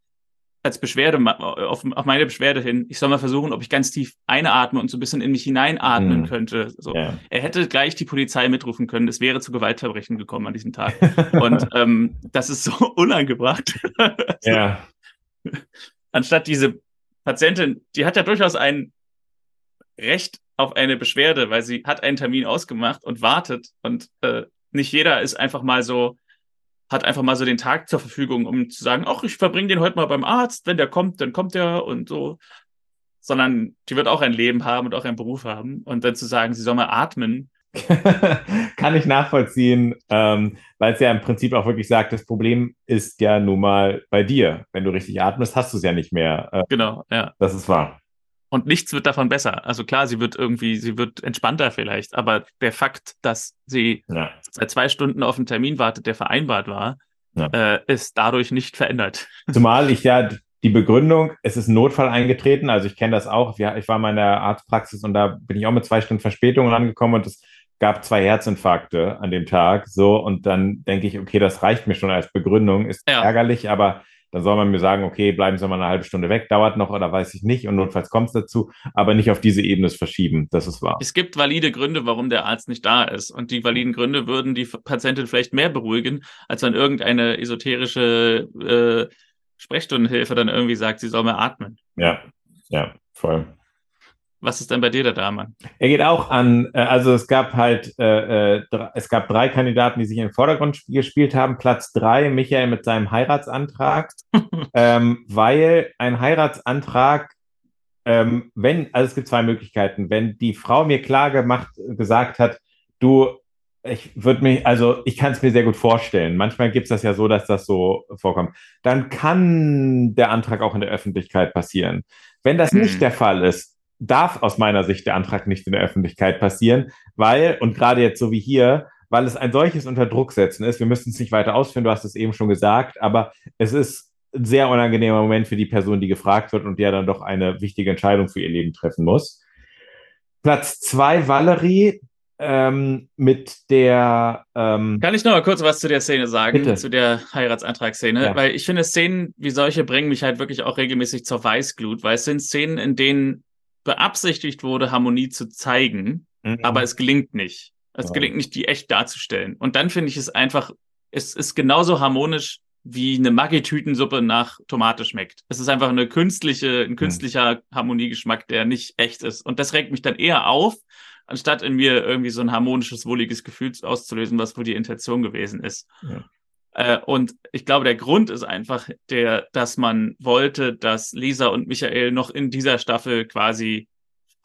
als Beschwerde, auf, auf meine Beschwerde hin, ich soll mal versuchen, ob ich ganz tief einatme und so ein bisschen in mich hineinatmen Hm. könnte. So. Ja. Er hätte gleich die Polizei mitrufen können. Es wäre zu Gewaltverbrechen gekommen an diesem Tag. Und ähm, das ist so unangebracht. ja. anstatt diese Patientin, die hat ja durchaus ein Recht auf eine Beschwerde, weil sie hat einen Termin ausgemacht und wartet und äh, nicht jeder ist einfach mal so, hat einfach mal so den Tag zur Verfügung, um zu sagen, ach, ich verbringe den heute mal beim Arzt, wenn der kommt, dann kommt der und so. Sondern die wird auch ein Leben haben und auch einen Beruf haben. Und dann zu sagen, sie soll mal atmen, Kann ich nachvollziehen, ähm, weil es ja im Prinzip auch wirklich sagt, das Problem ist ja nun mal bei dir. Wenn du richtig atmest, hast du es ja nicht mehr. Äh, genau, ja. das ist wahr. Und nichts wird davon besser. Also klar, sie wird irgendwie, sie wird entspannter vielleicht, aber der Fakt, dass sie Ja. seit zwei Stunden auf einen Termin wartet, der vereinbart war, Ja. äh, ist dadurch nicht verändert. Zumal ich ja die Begründung, es ist ein Notfall eingetreten, also ich kenne das auch. Ich war mal in der Arztpraxis und da bin ich auch mit zwei Stunden Verspätung rangekommen und es gab zwei Herzinfarkte an dem Tag. So, und dann denke ich, okay, das reicht mir schon als Begründung, ist Ja. ärgerlich, aber Dann soll man mir sagen, okay, bleiben Sie mal eine halbe Stunde weg, dauert noch oder weiß ich nicht und notfalls kommt es dazu, aber nicht auf diese Ebene verschieben. Das ist wahr. Es gibt valide Gründe, warum der Arzt nicht da ist. Und die validen Gründe würden die Patientin vielleicht mehr beruhigen, als wenn irgendeine esoterische äh, Sprechstundenhilfe dann irgendwie sagt, sie soll mehr atmen. Ja, ja, voll. Was ist denn bei dir der Damen? Er geht auch an, äh, also es gab halt, äh, äh es gab drei Kandidaten, die sich in den Vordergrund gespielt haben. Platz drei, Michael mit seinem Heiratsantrag, ähm, weil ein Heiratsantrag, ähm, wenn, also es gibt zwei Möglichkeiten, wenn die Frau mir klar gemacht, gesagt hat, du, ich würde mich, also ich kann es mir sehr gut vorstellen. Manchmal gibt es das ja so, dass das so vorkommt. Dann kann der Antrag auch in der Öffentlichkeit passieren. Wenn das hm. nicht der Fall ist, darf aus meiner Sicht der Antrag nicht in der Öffentlichkeit passieren, weil, und gerade jetzt so wie hier, weil es ein solches Unterdrucksetzen ist, wir müssen es nicht weiter ausführen, du hast es eben schon gesagt, aber es ist ein sehr unangenehmer Moment für die Person, die gefragt wird und die ja dann doch eine wichtige Entscheidung für ihr Leben treffen muss. Platz zwei, Valerie, ähm, mit der. Ähm, Kann ich noch mal kurz was zu der Szene sagen, bitte. zu der Heiratsantragsszene? Ja. Weil ich finde, Szenen wie solche bringen mich halt wirklich auch regelmäßig zur Weißglut, weil es sind Szenen, in denen beabsichtigt wurde, Harmonie zu zeigen, mhm. aber es gelingt nicht. Es ja. gelingt nicht, die echt darzustellen. Und dann finde ich es einfach, es ist genauso harmonisch, wie eine Maggi-Tütensuppe nach Tomate schmeckt. Es ist einfach eine künstliche, ein künstlicher mhm. Harmoniegeschmack, der nicht echt ist. Und das regt mich dann eher auf, anstatt in mir irgendwie so ein harmonisches, wohliges Gefühl auszulösen, was wohl die Intention gewesen ist. Ja. Äh, und ich glaube, der Grund ist einfach der, dass man wollte, dass Lisa und Michael noch in dieser Staffel quasi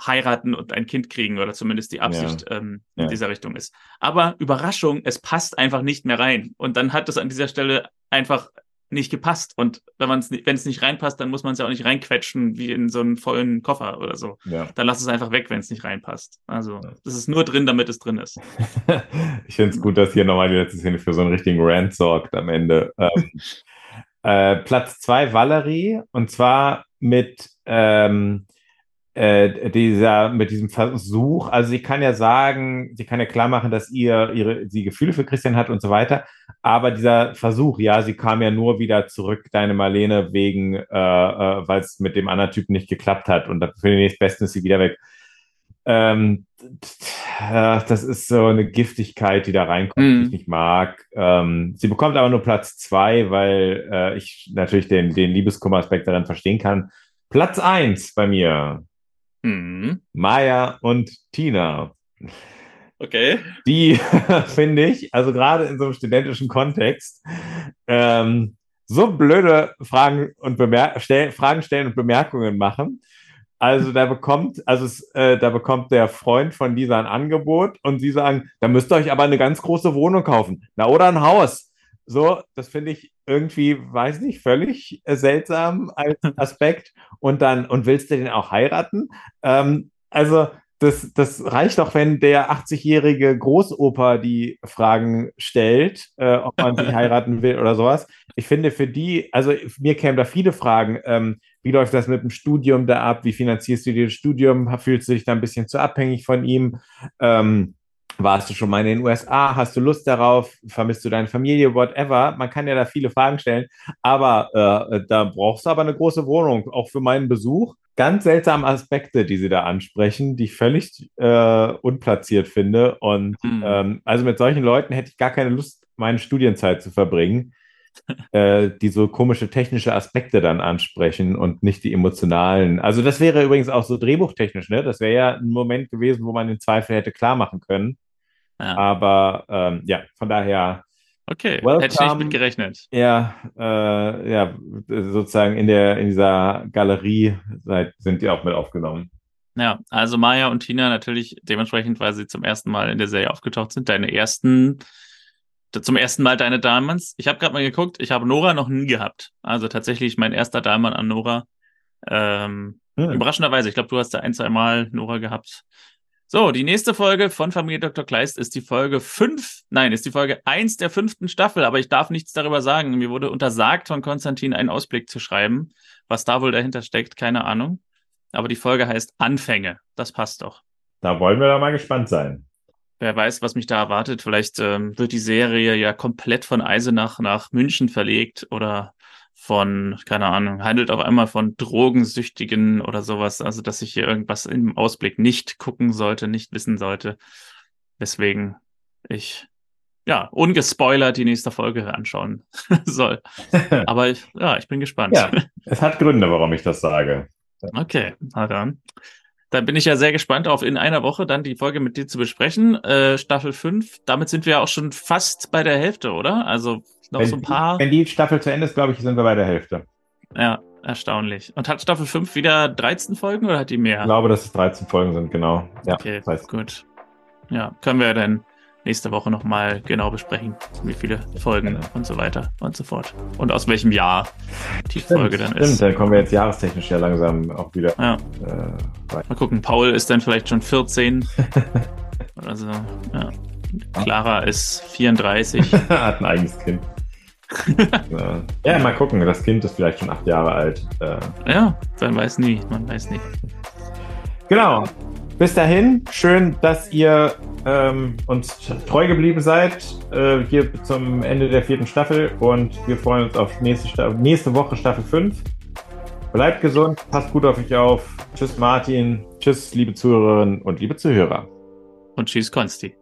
heiraten und ein Kind kriegen oder zumindest die Absicht ja. Ähm, in ja. dieser Richtung ist. Aber Überraschung, es passt einfach nicht mehr rein. Und dann hat es an dieser Stelle einfach nicht gepasst. Und wenn man es wenn es nicht reinpasst, dann muss man es ja auch nicht reinquetschen wie in so einen vollen Koffer oder so. Ja. Dann lass es einfach weg, wenn es nicht reinpasst. Also das ist nur drin, damit es drin ist. ich finde es gut, dass hier nochmal die letzte Szene für so einen richtigen Rant sorgt am Ende. ähm, äh, Platz zwei Valerie und zwar mit ähm, äh, dieser, mit diesem Versuch, also sie kann ja sagen, sie kann ja klar machen, dass ihr ihre, sie Gefühle für Christian hat und so weiter, aber dieser Versuch, ja, sie kam ja nur wieder zurück, deine Marlene, wegen, äh, äh, weil es mit dem anderen Typen nicht geklappt hat und für den nächstbesten ist sie wieder weg. Ähm, das ist so eine Giftigkeit, die da reinkommt, mm. die ich nicht mag. Ähm, sie bekommt aber nur Platz zwei, weil äh, ich natürlich den, den Liebeskummer-Aspekt darin verstehen kann. Platz eins bei mir Mhm. Maya und Tina. Okay. Die finde ich, also gerade in so einem studentischen Kontext, ähm, so blöde Fragen und Bemer stell Fragen stellen und Bemerkungen machen. Also da bekommt, also es, äh, da bekommt der Freund von dieser ein Angebot und sie sagen, da müsst ihr euch aber eine ganz große Wohnung kaufen. Na, oder ein Haus. So, das finde ich irgendwie, weiß nicht, völlig äh, seltsam als Aspekt. Und dann, und willst du den auch heiraten? Ähm, also, das, das reicht doch, wenn der 80-jährige Großoper die Fragen stellt, äh, ob man sich heiraten will oder sowas. Ich finde für die, also mir kämen da viele Fragen. Ähm, wie läuft das mit dem Studium da ab? Wie finanzierst du dir das Studium? Fühlst du dich da ein bisschen zu abhängig von ihm? Ähm, warst du schon mal in den USA? Hast du Lust darauf? Vermisst du deine Familie? Whatever. Man kann ja da viele Fragen stellen. Aber äh, da brauchst du aber eine große Wohnung, auch für meinen Besuch. Ganz seltsame Aspekte, die sie da ansprechen, die ich völlig äh, unplatziert finde. Und mhm. ähm, also mit solchen Leuten hätte ich gar keine Lust, meine Studienzeit zu verbringen, äh, die so komische technische Aspekte dann ansprechen und nicht die emotionalen. Also das wäre übrigens auch so drehbuchtechnisch, ne? Das wäre ja ein Moment gewesen, wo man den Zweifel hätte klar machen können. Ja. Aber ähm, ja, von daher. Okay, welcome. hätte ich nicht mit gerechnet. Ja, äh, ja, sozusagen in der in dieser Galerie seid, sind die auch mit aufgenommen. Ja, also Maya und Tina natürlich dementsprechend, weil sie zum ersten Mal in der Serie aufgetaucht sind, deine ersten, zum ersten Mal deine Diamonds. Ich habe gerade mal geguckt, ich habe Nora noch nie gehabt. Also tatsächlich mein erster Diamond an Nora. Ähm, hm. Überraschenderweise, ich glaube, du hast da ein, zwei Mal Nora gehabt. So, die nächste Folge von Familie Dr. Kleist ist die Folge 5, nein, ist die Folge 1 der fünften Staffel, aber ich darf nichts darüber sagen. Mir wurde untersagt von Konstantin einen Ausblick zu schreiben. Was da wohl dahinter steckt, keine Ahnung. Aber die Folge heißt Anfänge. Das passt doch. Da wollen wir da mal gespannt sein. Wer weiß, was mich da erwartet. Vielleicht ähm, wird die Serie ja komplett von Eisenach nach München verlegt oder von, keine Ahnung, handelt auf einmal von Drogensüchtigen oder sowas. Also, dass ich hier irgendwas im Ausblick nicht gucken sollte, nicht wissen sollte. Deswegen ich, ja, ungespoilert die nächste Folge anschauen soll. Aber ich, ja, ich bin gespannt. Ja, es hat Gründe, warum ich das sage. Okay, na dann. Dann bin ich ja sehr gespannt auf in einer Woche dann die Folge mit dir zu besprechen. Äh, Staffel 5. Damit sind wir ja auch schon fast bei der Hälfte, oder? Also noch wenn, so ein paar. Wenn die Staffel zu Ende ist, glaube ich, sind wir bei der Hälfte. Ja, erstaunlich. Und hat Staffel 5 wieder 13 Folgen oder hat die mehr? Ich glaube, dass es 13 Folgen sind, genau. Ja, okay, das heißt. gut. Ja, können wir dann nächste Woche nochmal genau besprechen, wie viele Folgen genau. und so weiter und so fort. Und aus welchem Jahr die stimmt, Folge dann stimmt. ist. Dann kommen wir jetzt jahrestechnisch ja langsam auch wieder. Ja. Äh, mal gucken, Paul ist dann vielleicht schon 14. oder so. Ja. Clara ist 34. Hat ein eigenes Kind. ja. mal gucken. Das Kind ist vielleicht schon acht Jahre alt. Äh. Ja, man weiß nie. Man weiß nie. Genau. Bis dahin, schön, dass ihr ähm, uns treu geblieben seid, äh, hier zum Ende der vierten Staffel und wir freuen uns auf nächste, nächste Woche Staffel 5. Bleibt gesund, passt gut auf euch auf. Tschüss Martin, tschüss liebe Zuhörerinnen und liebe Zuhörer. Und tschüss Konsti.